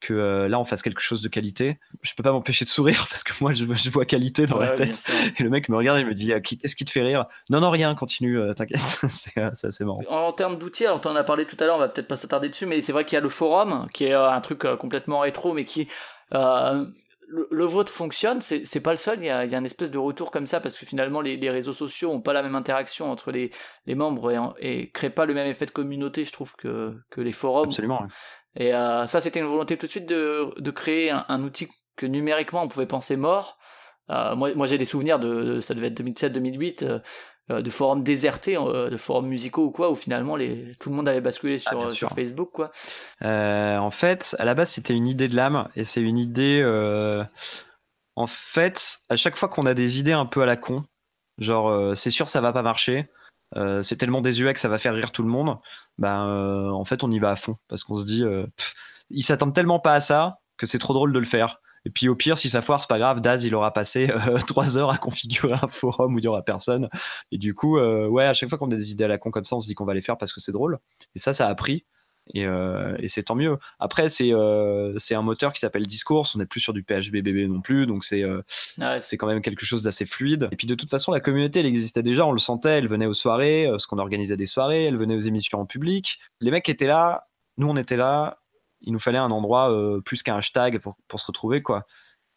Speaker 4: que euh, là, on fasse quelque chose de qualité. Je peux pas m'empêcher de sourire (laughs) parce que moi, je, je vois qualité dans
Speaker 3: Ouais,
Speaker 4: la tête. Et le mec me regarde et me dit, qu'est-ce qui te fait rire? Non, non, rien, continue, euh, t'inquiète. (laughs) c'est euh, c'est assez marrant.
Speaker 3: En termes d'outils, alors tu en as parlé tout à l'heure, on va peut-être pas s'attarder dessus, mais c'est vrai qu'il y a le forum, qui est un truc complètement rétro, mais qui... le, le vôtre fonctionne, c'est pas le seul, il y a, il y a une espèce de retour comme ça, parce que finalement les, les réseaux sociaux ont pas la même interaction entre les, les membres et, et créent pas le même effet de communauté, je trouve, que, que les forums.
Speaker 4: Absolument.
Speaker 3: Et euh, ça, c'était une volonté tout de suite de, de créer un, un outil que numériquement on pouvait penser mort. Euh, moi, moi j'ai des souvenirs de, de- ça devait être 2007-2008, euh, de forums désertés, de forums musicaux ou quoi, où finalement les, tout le monde avait basculé sur,
Speaker 4: Ah,
Speaker 3: sur
Speaker 4: sûr.
Speaker 3: Facebook, quoi.
Speaker 4: En fait, à la base, c'était une idée de l'âme et c'est une idée. En fait, à chaque fois qu'on a des idées un peu à la con, genre c'est sûr ça va pas marcher, euh, c'est tellement désuet que ça va faire rire tout le monde, ben euh, en fait on y va à fond parce qu'on se dit euh, ils s'attendent tellement pas à ça que c'est trop drôle de le faire. Et puis au pire, si ça foire, c'est pas grave. Daz, il aura passé (laughs) trois heures à configurer un forum où il y aura personne. Et du coup, ouais, à chaque fois qu'on a des idées à la con comme ça, on se dit qu'on va les faire parce que c'est drôle. Et ça, ça a pris. Et, euh, et c'est tant mieux. Après, c'est euh, c'est un moteur qui s'appelle Discourse. On n'est plus sur du PHBBB non plus, donc c'est euh,
Speaker 3: Ouais,
Speaker 4: c'est quand même quelque chose d'assez fluide. Et puis de toute façon, la communauté, elle existait déjà, on le sentait, elle venait aux soirées, parce qu'on organisait des soirées, elle venait aux émissions en public. Les mecs étaient là, nous on était là, il nous fallait un endroit plus qu'un hashtag pour, pour se retrouver, quoi.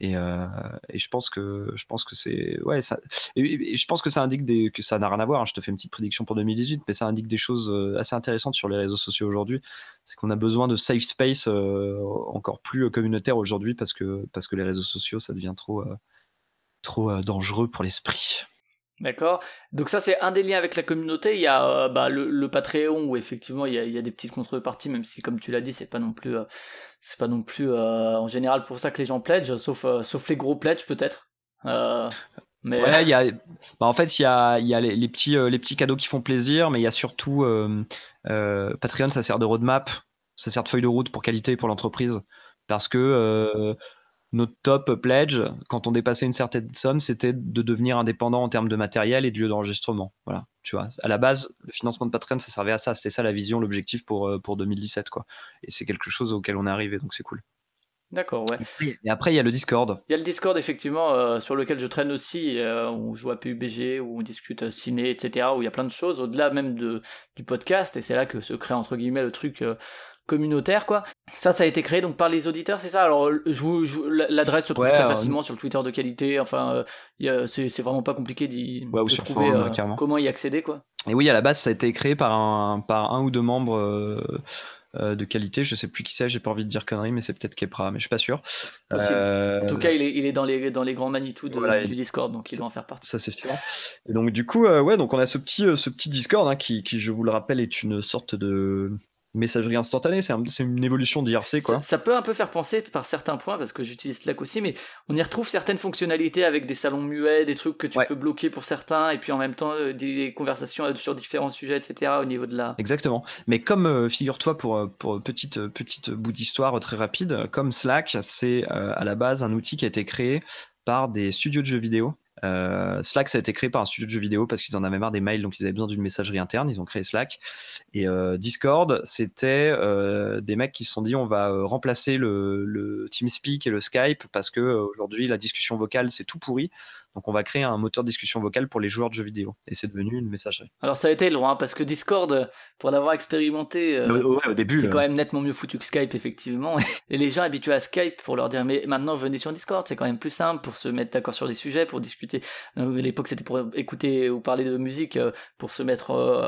Speaker 4: Et, euh, et je pense que je pense que c'est ouais ça et, je pense que ça indique des que ça n'a rien à voir hein. je te fais une petite prédiction pour 2018 mais ça indique des choses euh, assez intéressantes sur les réseaux sociaux aujourd'hui c'est qu'on a besoin de safe space euh, encore plus communautaire aujourd'hui parce que parce que les réseaux sociaux ça devient trop trop dangereux pour l'esprit
Speaker 3: D'accord. Donc ça, c'est un des liens avec la communauté. Il y a euh, bah, le, Patreon où effectivement il y a, des petites contreparties, même si comme tu l'as dit, c'est pas non plus, euh, c'est pas non plus euh, en général pour ça que les gens pledgent, sauf sauf les gros pledges peut-être. Mais
Speaker 4: Ouais, il y a, bah, en fait, il y a, il y a les, petits, les petits cadeaux qui font plaisir, mais il y a surtout Patreon, ça sert de roadmap, ça sert de feuille de route pour qualité pour l'entreprise, parce que notre top pledge, quand on dépassait une certaine somme, c'était de devenir indépendant en termes de matériel et de lieu d'enregistrement. Voilà, tu vois. À la base, le financement de Patreon, ça servait à ça, c'était ça la vision, l'objectif pour euh, pour 2017, quoi. Et c'est quelque chose auquel on est arrivé, donc c'est cool.
Speaker 3: d'accord, ouais.
Speaker 4: Et après, il y a le Discord.
Speaker 3: Il y a le Discord effectivement euh, sur lequel je traîne aussi, euh, on joue à PUBG, où on discute ciné, etc. Où il y a plein de choses au-delà même de du podcast, et c'est là que se crée entre guillemets le truc. euh, communautaire, quoi. Ça, ça a été créé donc par les auditeurs, c'est ça? Alors, je vous, je l'adresse se trouve
Speaker 4: Ouais,
Speaker 3: très
Speaker 4: euh,
Speaker 3: facilement sur le Twitter de qualité. Enfin, euh, il y a- c'est c'est vraiment pas compliqué d'y
Speaker 4: Ouais,
Speaker 3: de trouver euh, comment y accéder, quoi.
Speaker 4: Et oui, à la base, ça a été créé par un, par un ou deux membres euh, de qualité. Je sais plus qui c'est, j'ai pas envie de dire conneries, mais c'est peut-être Kepra, mais je suis pas sûr. Euh,
Speaker 3: En tout cas, il est, il est dans les dans les grands magnitudes
Speaker 4: Voilà,
Speaker 3: du Discord, donc il doit en faire partie.
Speaker 4: ça c'est sûr. Et donc du coup, euh, ouais, donc on a ce petit, euh, ce petit Discord hein, qui, qui, je vous le rappelle, est une sorte de messagerie instantanée. C'est un- c'est une évolution d'IRC, quoi.
Speaker 3: Ça, ça peut un peu faire penser par certains points, parce que j'utilise Slack aussi, mais on y retrouve certaines fonctionnalités avec des salons muets, des trucs que tu
Speaker 4: Ouais.
Speaker 3: peux bloquer pour certains, et puis en même temps euh, des conversations sur différents sujets, etc. au niveau de la.
Speaker 4: Exactement. Mais comme, euh, figure-toi, pour, euh, pour petite, petite bout d'histoire très rapide, comme Slack, c'est euh, à la base un outil qui a été créé par des studios de jeux vidéo. Euh, Slack, ça a été créé par un studio de jeux vidéo parce qu'ils en avaient marre des mails, donc ils avaient besoin d'une messagerie interne. Ils ont créé Slack. Et euh, Discord, c'était euh, des mecs qui se sont dit on va remplacer le, le TeamSpeak et le Skype parce que aujourd'hui la discussion vocale c'est tout pourri. Donc on va créer un moteur de discussion vocale pour les joueurs de jeux vidéo. Et c'est devenu une messagerie.
Speaker 3: Alors ça a été loin, parce que Discord, euh, pour l'avoir expérimenté, euh,
Speaker 4: Ouais, au début,
Speaker 3: c'est quand même nettement mieux foutu que Skype, effectivement. (laughs) Et les gens habitués à Skype, pour leur dire, mais maintenant venez sur Discord, c'est quand même plus simple pour se mettre d'accord sur des sujets, pour discuter. Euh, À l'époque, c'était pour écouter ou parler de musique, euh, pour se mettre, euh,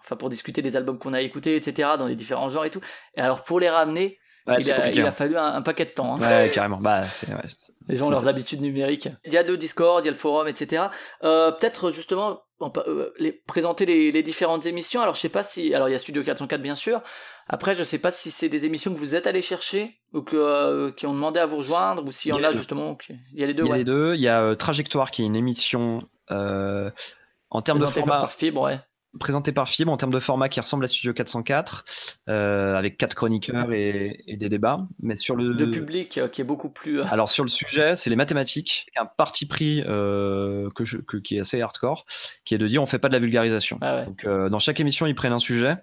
Speaker 3: enfin pour discuter des albums qu'on a écoutés, etc., dans les différents genres et tout. Et alors pour les ramener,
Speaker 4: Ouais,
Speaker 3: il, a,
Speaker 4: compliqué,
Speaker 3: il a
Speaker 4: hein.
Speaker 3: fallu un, un paquet de temps. hein.
Speaker 4: Ouais, carrément. Bah, ouais. (laughs)
Speaker 3: Les ont leurs habitudes numériques. Il y a le Discord, il y a le forum, etc. Euh, Peut-être justement on euh, les, présenter les, les différentes émissions. Alors je sais pas si, alors il y a Studio 404 bien sûr. Après je sais pas si c'est des émissions que vous êtes allés chercher ou que euh, qui ont demandé à vous rejoindre ou s'il y en
Speaker 4: a
Speaker 3: justement. Il y a les deux.
Speaker 4: Il y a
Speaker 3: ouais.
Speaker 4: les deux. Il y a Trajectoire qui est une émission en termes de format
Speaker 3: par Fibre, ouais.
Speaker 4: Présentée par Fibre, en termes de format qui ressemble à Studio 404, euh, avec quatre chroniqueurs et, et des débats. Mais sur le
Speaker 3: De public euh, qui est beaucoup plus. euh,
Speaker 4: alors sur le sujet, c'est les mathématiques, un parti pris euh, que je, que- qui est assez hardcore, qui est de dire on fait pas de la vulgarisation.
Speaker 3: ouais.
Speaker 4: Donc dans chaque émission, ils prennent un sujet.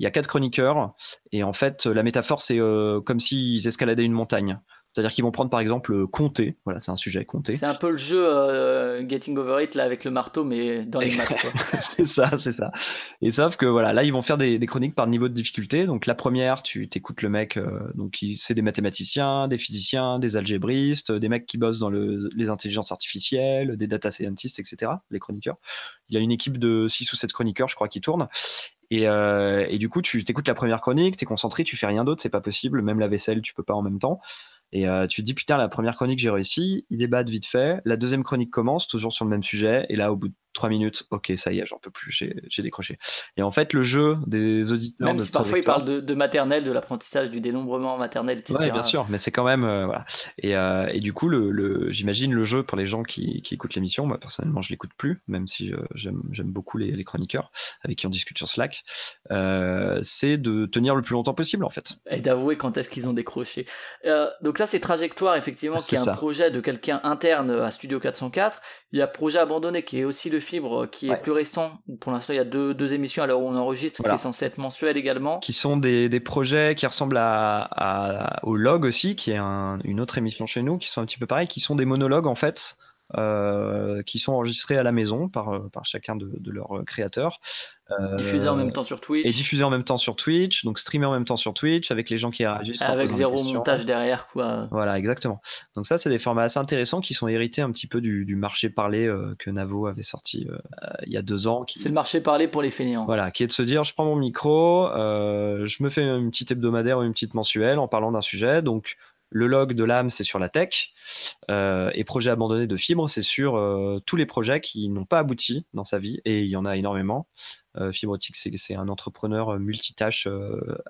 Speaker 4: Il y a quatre chroniqueurs et en fait la métaphore c'est comme s'ils escaladaient une montagne. C'est-à-dire qu'ils vont prendre par exemple euh, compter, voilà c'est un sujet compter.
Speaker 3: C'est un peu le jeu euh, Getting Over It là avec le marteau, mais dans les maths. (laughs)
Speaker 4: C'est ça, c'est ça. Et sauf que voilà, là ils vont faire des, des chroniques par niveau de difficulté. Donc la première, tu t'écoutes le mec, euh, donc c'est des mathématiciens, des physiciens, des algébristes, des mecs qui bossent dans le- les intelligences artificielles, des data scientists, etc. Les chroniqueurs. Il y a une équipe de 6 ou 7 chroniqueurs, je crois, qui tournent. Et, euh, et du coup, tu t'écoutes la première chronique, t'es concentré, tu fais rien d'autre, c'est pas possible. Même la vaisselle, tu peux pas en même temps. Et euh, tu te dis, putain, la première chronique, j'ai réussi. Ils débattent vite fait. La deuxième chronique commence, toujours sur le même sujet. Et là, au bout trois minutes, ok, ça y est, j'en peux plus, j'ai décroché. Et en fait, le jeu des auditeurs.
Speaker 3: Même si parfois il
Speaker 4: Trajectoire-
Speaker 3: parle de, de maternelle, de l'apprentissage, du dénombrement maternel, etc.
Speaker 4: Ouais, bien sûr, mais c'est quand même euh, voilà. Et, euh, et du coup, le, le- j'imagine le jeu pour les gens qui, qui écoutent l'émission. Moi, personnellement, je l'écoute plus, même si euh, j'aime, beaucoup les, les chroniqueurs avec qui on discute sur Slack. Euh, c'est de tenir le plus longtemps possible, en fait.
Speaker 3: et d'avouer quand est-ce qu'ils ont décroché. Donc ça c'est Trajectoire effectivement qui est un projet de quelqu'un interne à Studio 404. Il y a Projet Abandonné qui est aussi le fibre qui est plus récent. Pour l'instant il y a deux, deux émissions à l'heure où on enregistre
Speaker 4: Voilà.
Speaker 3: qui est censé être mensuel également.
Speaker 4: Qui sont des, des projets qui ressemblent à, à- au log aussi, qui est un- une autre émission chez nous, qui sont un petit peu pareils, qui sont des monologues en fait. Euh, qui sont enregistrés à la maison par, euh, par chacun de, de leurs créateurs. Euh,
Speaker 3: Diffusé en même temps sur Twitch.
Speaker 4: Et diffusé en même temps sur Twitch, donc streamé en même temps sur Twitch, avec les gens qui réagissent. en
Speaker 3: avec zéro montage derrière quoi.
Speaker 4: Voilà, exactement. Donc ça, c'est des formats assez intéressants qui sont hérités un petit peu du, du marché parlé que Navo avait sorti il y a deux ans. Qui,
Speaker 3: C'est le marché parlé pour les fainéants.
Speaker 4: voilà, qui est de se dire, je prends mon micro, je me fais une petite hebdomadaire ou une petite mensuelle en parlant d'un sujet. Donc le log de l'âme, c'est sur la tech, euh, et projet abandonné de fibre, c'est sur euh, tous les projets qui n'ont pas abouti dans sa vie, et il y en a énormément. Euh, Fibrotique, c'est un entrepreneur euh, multitâche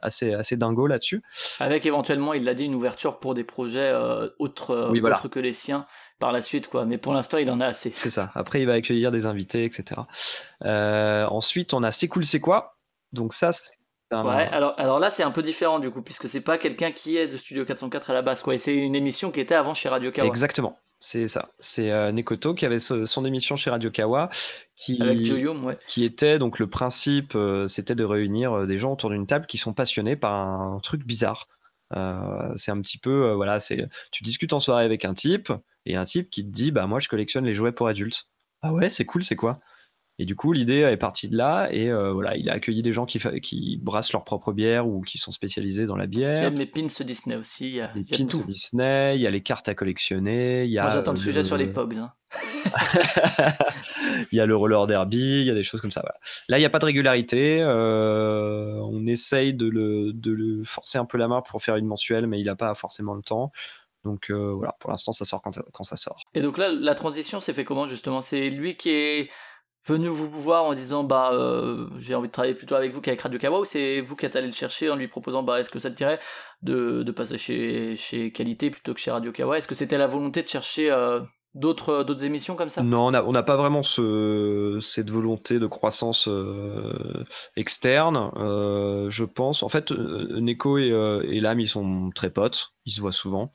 Speaker 4: assez, assez dingo là-dessus.
Speaker 3: Avec éventuellement, il l'a dit, une ouverture pour des projets autres,
Speaker 4: Oui, voilà.
Speaker 3: autres que les siens par la suite quoi. Mais pour l'instant il en a assez.
Speaker 4: C'est ça. Après, il va accueillir des invités, etc. Ensuite, on a C'est cool, c'est quoi? Donc ça, c'est un...
Speaker 3: Ouais, alors, alors là c'est un peu différent du coup, puisque c'est pas quelqu'un qui est de Studio 404 à la base, quoi. Et c'est une émission qui était avant chez Radio Kawa.
Speaker 4: Exactement. C'est ça. C'est euh, Nekoto qui avait ce- son émission chez Radio Kawa, qui,
Speaker 3: Avec Joyum, ouais.
Speaker 4: qui était donc le principe, euh, c'était de réunir euh, des gens autour d'une table qui sont passionnés par un truc bizarre. Euh, c'est un petit peu, voilà, c'est tu discutes en soirée avec un type et un type qui te dit, bah moi je collectionne les jouets pour adultes. Ah ouais, c'est cool, c'est quoi? Et du coup, l'idée est partie de là. Et euh, voilà, il a accueilli des gens qui, qui brassent leur propre bière ou qui sont spécialisés dans la bière.
Speaker 3: J'aime les pins Disney aussi. Il y a,
Speaker 4: les
Speaker 3: il y a
Speaker 4: pins
Speaker 3: tout.
Speaker 4: Disney, il y a les cartes à collectionner. Il y a
Speaker 3: Moi, j'attends le
Speaker 4: euh,
Speaker 3: sujet sur les Pogs. hein. (laughs)
Speaker 4: il y a le roller derby, il y a des choses comme ça. voilà. Là, il n'y a pas de régularité. euh, on essaye de le, de le forcer un peu la main pour faire une mensuelle, mais il n'a pas forcément le temps. Donc euh, voilà, pour l'instant, ça sort quand, quand ça sort.
Speaker 3: Et donc là, la transition s'est fait comment justement? C'est lui qui est venu vous voir en disant bah euh, j'ai envie de travailler plutôt avec vous qu'avec Radio Kawa ou c'est vous qui êtes allé le chercher en lui proposant bah est-ce que ça te dirait de, de passer chez, chez Qualité plutôt que chez Radio Kawa? Est-ce que c'était la volonté de chercher euh, d'autres d'autres émissions comme ça?
Speaker 4: Non, on n'a pas vraiment ce, cette volonté de croissance euh, externe, je pense. En fait, Neko et, et ils sont très potes, ils se voient souvent.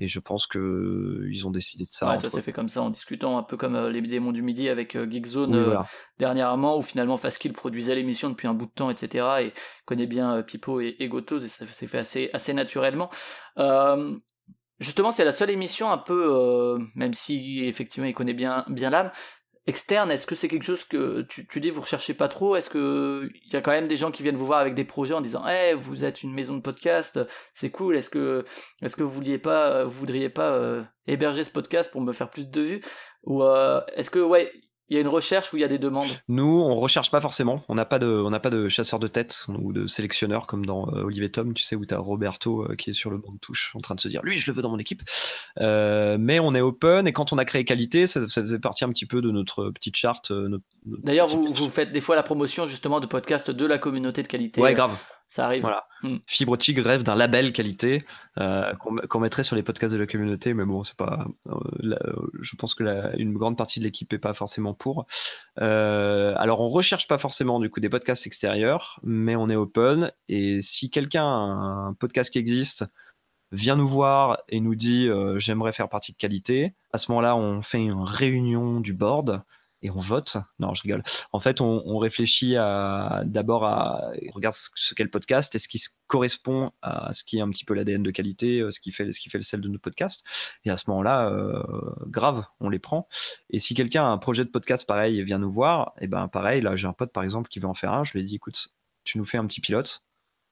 Speaker 4: Et je pense que ils ont décidé de ça.
Speaker 3: Ouais, ça s'est fait comme ça en discutant un peu comme euh, les démons du midi avec euh, Geekzone
Speaker 4: Oui,
Speaker 3: euh, dernièrement où finalement Faskill produisait l'émission depuis un bout de temps etc et connaît bien euh, Pipo et, et Gotos et ça s'est fait assez assez naturellement Euh, justement c'est la seule émission un peu euh, même si effectivement il connaît bien bien l'âme externe est-ce que c'est quelque chose que tu, tu dis vous recherchez pas trop? Est-ce que il y a quand même des gens qui viennent vous voir avec des projets en disant eh vous êtes une maison de podcast c'est cool est-ce que est-ce que vous vouliez pas vous voudriez pas euh, héberger ce podcast pour me faire plus de vues? Ou euh, est-ce que ouais il y a une recherche où il y a des demandes
Speaker 4: Nous, on recherche pas forcément. On n'a pas de, on n'a pas de chasseur de tête ou de sélectionneur comme dans euh, Olivier Tom, tu sais, où tu as Roberto euh, qui est sur le banc de touche en train de se dire, lui, je le veux dans mon équipe. Euh, mais on est open et quand on a créé qualité, ça, ça faisait partie un petit peu de notre petite charte.
Speaker 3: D'ailleurs, vous, vous faites des fois la promotion justement de podcasts de la communauté de qualité.
Speaker 4: Ouais, grave.
Speaker 3: Ça arrive.
Speaker 4: Voilà.
Speaker 3: Hmm.
Speaker 4: Fibre Tigre rêve d'un label qualité euh, qu'on mettrait sur les podcasts de la communauté, mais bon, c'est pas. euh, la- euh, je pense que la- une grande partie de l'équipe est pas forcément pour. Euh, alors, on recherche pas forcément du coup des podcasts extérieurs, mais on est open. Et si quelqu'un a un podcast qui existe vient nous voir et nous dit j'aimerais faire partie de qualité, à ce moment-là, on fait une réunion du board et on vote. Non, je rigole. En fait, on, réfléchit d'abord à on regarde ce, qu'est le podcast et ce qui correspond à ce qui est un petit peu l'ADN de qualité, euh, ce qui fait ce qui fait le sel de notre podcast. Et à ce moment-là, euh, grave, on les prend. Et si quelqu'un a un projet de podcast pareil et vient nous voir, et ben pareil, là j'ai un pote par exemple qui veut en faire un, je lui ai dit écoute, tu nous fais un petit pilote.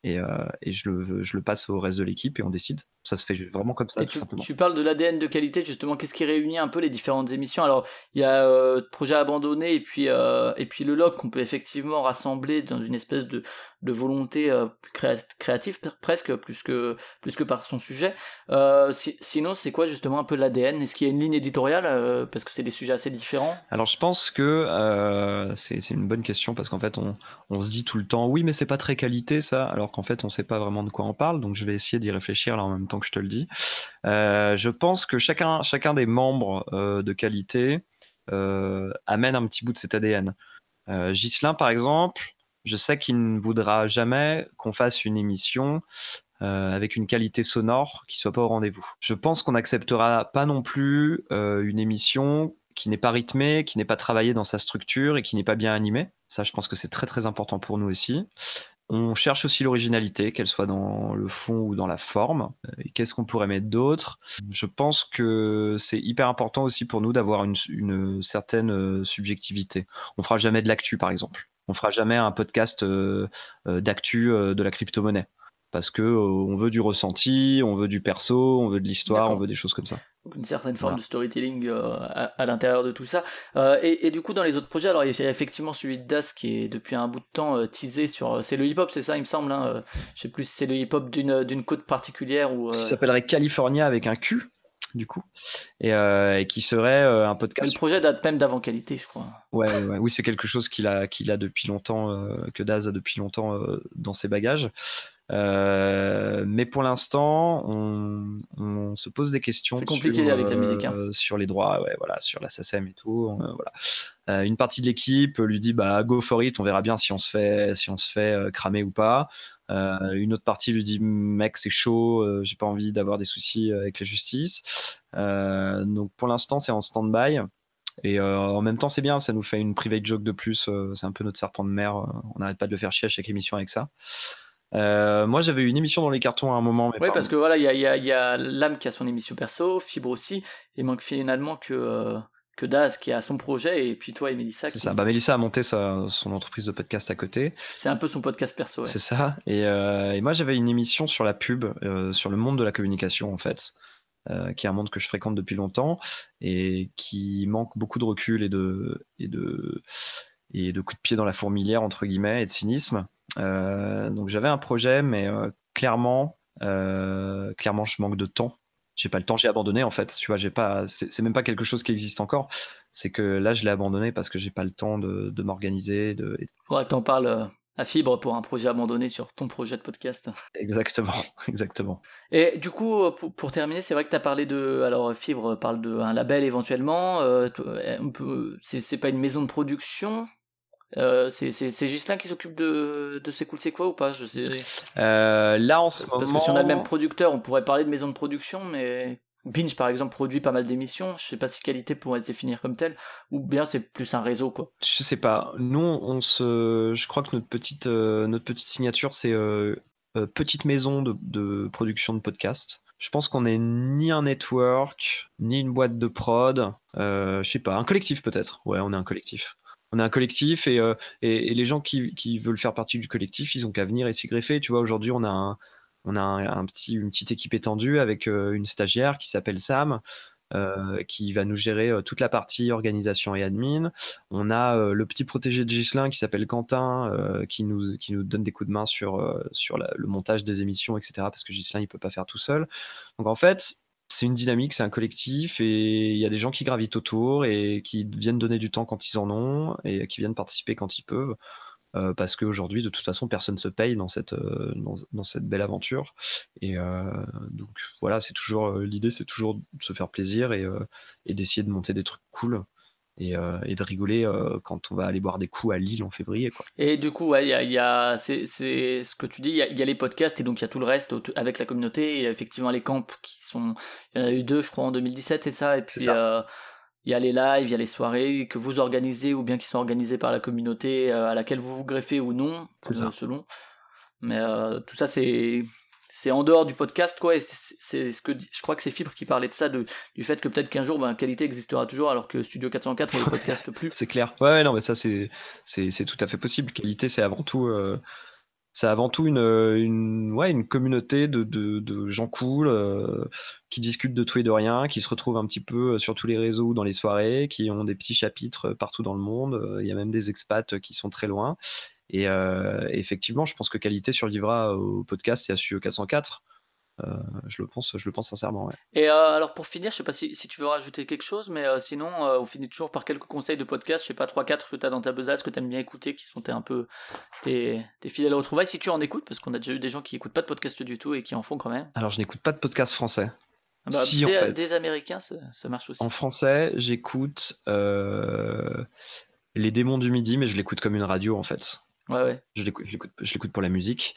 Speaker 4: Et, euh, et je, le, je le passe au reste de l'équipe et on décide. Ça se fait vraiment comme ça,
Speaker 3: Et tu,
Speaker 4: simplement.
Speaker 3: tu parles de l'ADN de qualité, justement, qu'est-ce qui réunit un peu les différentes émissions? Alors, il y a euh, Projet Abandonné et puis, euh, et puis le log qu'on peut effectivement rassembler dans une espèce de, de volonté créa- créative pre- presque, plus que, plus que par son sujet. Si- sinon, c'est quoi justement un peu l'ADN Est-ce qu'il y a une ligne éditoriale Parce que c'est des sujets assez différents?
Speaker 4: Alors je pense que euh, c'est c'est une bonne question parce qu'en fait on, on se dit tout le temps oui mais c'est pas très qualité ça alors qu'en fait on sait pas vraiment de quoi on parle donc je vais essayer d'y réfléchir là en même temps que je te le dis. Euh, je pense que chacun, chacun des membres euh, de qualité euh, amène un petit bout de cet ADN. Ghislain par exemple, je sais qu'il ne voudra jamais qu'on fasse une émission avec une qualité sonore qui soit pas au rendez-vous. Je pense qu'on n'acceptera pas non plus une émission qui n'est pas rythmée, qui n'est pas travaillée dans sa structure et qui n'est pas bien animée. Ça, je pense que c'est très très important pour nous aussi. On cherche aussi l'originalité, qu'elle soit dans le fond ou dans la forme. Et qu'est-ce qu'on pourrait mettre d'autre? Je pense que c'est hyper important aussi pour nous d'avoir une, une certaine euh, subjectivité. On fera jamais de l'actu, par exemple. On fera jamais un podcast euh, euh, d'actu euh, de la crypto-monnaie. Parce que euh, on veut du ressenti, on veut du perso, on veut de l'histoire, on veut des choses comme ça.
Speaker 3: Donc une certaine forme
Speaker 4: Voilà.
Speaker 3: de storytelling euh, à, à l'intérieur de tout ça. Euh, et, et du coup, dans les autres projets, alors il y a effectivement celui de Das qui est depuis un bout de temps teasé sur. C'est le hip-hop, c'est ça, il me semble. Hein, je sais plus si c'est le hip-hop d'une côte particulière ou.
Speaker 4: Qui s'appellerait California avec un Q, du coup. Et, euh, et qui serait euh, un
Speaker 3: mais
Speaker 4: podcast.
Speaker 3: Le projet date même d'avant qualité, je crois.
Speaker 4: Ouais, oui, c'est quelque chose qu'il a, qu'il a depuis longtemps, euh, que Daz a depuis longtemps euh, dans ses bagages. Mais pour l'instant, on, on se pose des questions.
Speaker 3: C'est compliqué
Speaker 4: sur,
Speaker 3: avec la musique, hein.
Speaker 4: sur les droits, ouais, voilà, sur la SACEM et tout. voilà. Une partie de l'équipe lui dit bah go for it, on verra bien si on se fait, si on se fait cramer ou pas. Euh, une autre partie lui dit mec c'est chaud, euh, j'ai pas envie d'avoir des soucis avec la justice. Euh, donc pour l'instant c'est en stand-by. Et euh, en même temps, c'est bien, ça nous fait une private joke de plus. euh, c'est un peu notre serpent de mer. euh, on n'arrête pas de le faire chier à chaque émission avec ça. Euh, moi, j'avais une émission dans les cartons à un moment.
Speaker 3: Oui, parce que voilà, il y a, y a, il y a l'âme qui a son émission perso, Fibre aussi, et manque finalement que, euh, que Daz qui a son projet et puis toi et Mélissa.
Speaker 4: C'est
Speaker 3: qui-
Speaker 4: ça. Bah, Mélissa a monté sa- son entreprise de podcast à côté.
Speaker 3: C'est un peu son podcast perso. ouais.
Speaker 4: C'est ça. Et, euh, et moi, j'avais une émission sur la pub, euh, sur le monde de la communication, en fait, euh, qui est un monde que je fréquente depuis longtemps et qui manque beaucoup de recul et de, et de, et de coups de pied dans la fourmilière, entre guillemets, et de cynisme. Donc, j'avais un projet, mais clairement, clairement, je manque de temps. J'ai pas le temps, j'ai abandonné en fait. Tu vois, j'ai pas, c'est même pas quelque chose qui existe encore. C'est que là, je l'ai abandonné parce que j'ai pas le temps de, de m'organiser, de,
Speaker 3: que t'en parles euh, à Fibre pour un projet abandonné sur ton projet de podcast.
Speaker 4: Exactement, (laughs) exactement.
Speaker 3: Et du coup, euh, pour, pour terminer, c'est vrai que tu as parlé de. Alors, Fibre parle d'un label éventuellement. euh, c'est pas une maison de production? Euh, c'est Ghislain qui s'occupe de, de C'est cool, c'est quoi ou pas Je sais.
Speaker 4: Euh, là, en ce moment.
Speaker 3: Parce que si on a le même producteur, on pourrait parler de maison de production, mais. Binge, par exemple, produit pas mal d'émissions. Je sais pas si qualité pourrait se définir comme telle, ou bien c'est plus un réseau, quoi.
Speaker 4: Je sais pas. Nous, on se. Je crois que notre petite, euh, notre petite signature, c'est petite maison de, de production de podcast. Je pense qu'on n'est ni un network, ni une boîte de prod. Euh, je sais pas, un collectif peut-être. Ouais, on est un collectif. On est un collectif et, euh, les gens qui, veulent faire partie du collectif, ils ont qu'à venir et s'y greffer. Tu vois, aujourd'hui, on a une petite équipe étendue avec euh, une stagiaire qui s'appelle Sam, euh, qui va nous gérer toute la partie organisation et admin. On a le petit protégé de Gislin qui s'appelle Quentin, qui, nous, donne des coups de main sur, le montage des émissions, etc. Parce que Gislin, il peut pas faire tout seul. Donc en fait, c'est une dynamique, c'est un collectif, et il y a des gens qui gravitent autour et qui viennent donner du temps quand ils en ont, et qui viennent participer quand ils peuvent. euh, parce qu'aujourd'hui, de toute façon, personne se paye dans cette, euh, dans, cette belle aventure. Et euh, donc voilà, c'est toujours l'idée, c'est toujours de se faire plaisir et d'essayer de monter des trucs cool et, euh, et de rigoler euh, quand on va aller boire des coups à Lille en février. Quoi.
Speaker 3: Et du coup, ouais, y a, y a- c'est, ce que tu dis, il y, a, il y a les podcasts et donc il y a tout le reste avec la communauté. Il y a effectivement les camps qui sont, il y en a eu deux, je crois, en 2017, c'est ça. Et puis euh, il y a les lives, il y a les soirées que vous organisez ou bien qui sont organisées par la communauté à laquelle vous vous greffez ou non, selon. Mais euh, tout ça, c'est c'est en dehors du podcast, quoi. Et c'est, ce que je crois que c'est Fibre qui parlait de ça, de, du fait que peut-être qu'un jour, ben, qualité existera toujours, alors que Studio 404 ne le podcast plus.
Speaker 4: C'est clair. Ouais, non, mais ça, c'est, tout à fait possible. Qualité, c'est avant tout, euh, c'est avant tout une, une, ouais, une communauté de, de, de gens cool euh, qui discutent de tout et de rien, qui se retrouvent un petit peu sur tous les réseaux ou dans les soirées, qui ont des petits chapitres partout dans le monde. Euh, Il y a même des expats qui sont très loin. Et euh, effectivement, je pense que qualité survivra au podcast et à Studio 404. Euh, je le pense, je le pense sincèrement. Ouais.
Speaker 3: Et euh, alors pour finir, je sais pas si, si tu veux rajouter quelque chose, mais euh, sinon on finit toujours par quelques conseils de podcast, je sais pas, 3-4 que tu as dans ta besace, que tu aimes bien écouter, qui sont tes, un peu tes, fidèles retrouvailles, si tu en écoutes, parce qu'on a déjà eu des gens qui écoutent pas de podcast du tout et qui en font quand même.
Speaker 4: Alors, je n'écoute pas de podcast français.
Speaker 3: Ah bah,
Speaker 4: Si, en
Speaker 3: des,
Speaker 4: fait.
Speaker 3: des Américains, ça, ça marche aussi.
Speaker 4: En français, j'écoute Les Démons du Midi, mais je l'écoute comme une radio en fait.
Speaker 3: Ouais.
Speaker 4: Je l'écoute, pour la musique.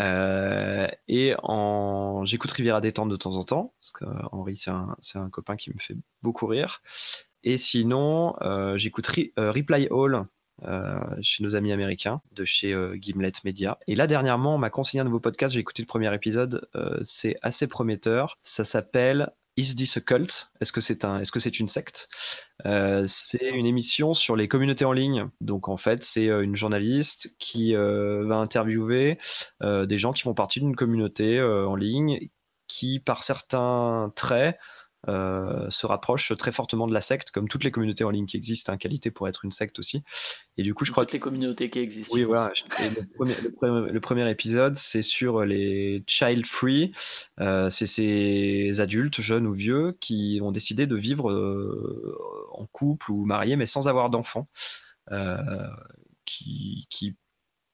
Speaker 4: Euh, et j'écoute Riviera détente de temps en temps, parce qu'Henri, c'est un, c'est un copain qui me fait beaucoup rire. Et sinon, euh, j'écoute Re- euh, Reply All euh, chez nos amis américains, de chez euh, Gimlet Media. Et là, dernièrement, on m'a conseillé un nouveau podcast. J'ai écouté le premier épisode. euh, c'est assez prometteur. Ça s'appelle Is This a Cult? Est-ce que c'est un, est-ce une secte? Euh, C'est une émission sur les communautés en ligne. Donc en fait, c'est euh, une journaliste qui euh, va interviewer des gens qui font partie d'une communauté en ligne qui, par certains traits, euh, se rapproche très fortement de la secte, comme toutes les communautés en ligne qui existent. Hein, qualité pour être une secte aussi. Et du coup, je crois
Speaker 3: Toutes les communautés qui existent.
Speaker 4: oui, voilà. Le, premier, le premier- le premier épisode, c'est sur les child free. Euh, c'est ces adultes, jeunes ou vieux, qui ont décidé de vivre euh, en couple ou mariés, mais sans avoir d'enfants. Qui, qui,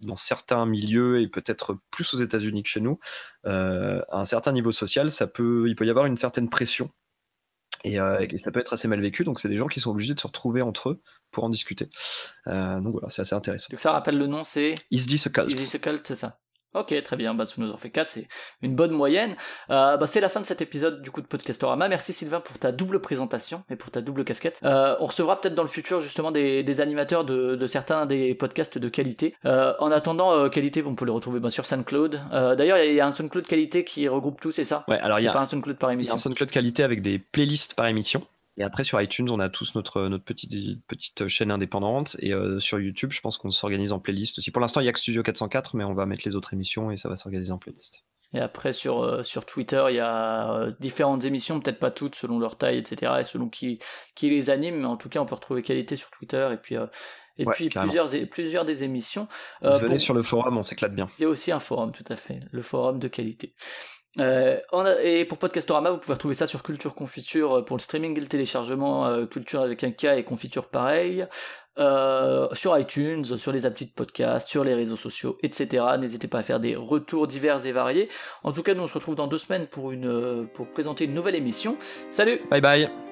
Speaker 4: dans certains milieux, et peut-être plus aux États-Unis que chez nous, euh, à un certain niveau social, ça peut, il peut y avoir une certaine pression. Et, euh, et ça peut être assez mal vécu. Donc, c'est des gens qui sont obligés de se retrouver entre eux pour en discuter. Euh, donc voilà, c'est assez intéressant.
Speaker 3: Donc ça rappelle le nom, c'est
Speaker 4: Is this a cult?
Speaker 3: Easy the Cult, c'est ça. Ok, très bien, bah, ça nous en fait 4, c'est une bonne moyenne. Euh, bah, c'est la fin de cet épisode du coup de Podcastorama. Merci Sylvain pour ta double présentation et pour ta double casquette. Euh, on recevra peut-être dans le futur justement des, des animateurs de, de certains des podcasts de qualité. Euh, en attendant, euh, qualité, on peut les retrouver bah, sur SoundCloud. Euh, D'ailleurs, il y, a un SoundCloud qualité qui regroupe tout, c'est ça?
Speaker 4: Ouais, alors il y a,
Speaker 3: pas un SoundCloud par
Speaker 4: il y a
Speaker 3: émission?
Speaker 4: un SoundCloud qualité avec des playlists par émission. Et après, sur iTunes, on a tous notre, notre petite, petite chaîne indépendante. Et euh, sur YouTube, je pense qu'on s'organise en playlist aussi. Pour l'instant, il y a que Studio 404, mais on va mettre les autres émissions et ça va s'organiser en playlist.
Speaker 3: Et après, sur, euh, sur Twitter, il y a euh, différentes émissions, peut-être pas toutes selon leur taille, etc. et selon qui, qui les anime, mais en tout cas, on peut retrouver qualité sur Twitter et puis, et puis plusieurs, plusieurs des émissions.
Speaker 4: Venez sur le forum, on s'éclate bien.
Speaker 3: Il y a aussi un forum, tout à fait, le forum de qualité. Euh, et pour Podcastorama, vous pouvez retrouver ça sur Culture Confiture euh, pour le streaming et le téléchargement, euh, Culture avec un K et Confiture pareil, sur iTunes, sur les applis de podcast, sur les réseaux sociaux, etc. N'hésitez pas à faire des retours divers et variés. En tout cas, nous on se retrouve dans deux semaines pour présenter une nouvelle émission. Salut
Speaker 4: Bye bye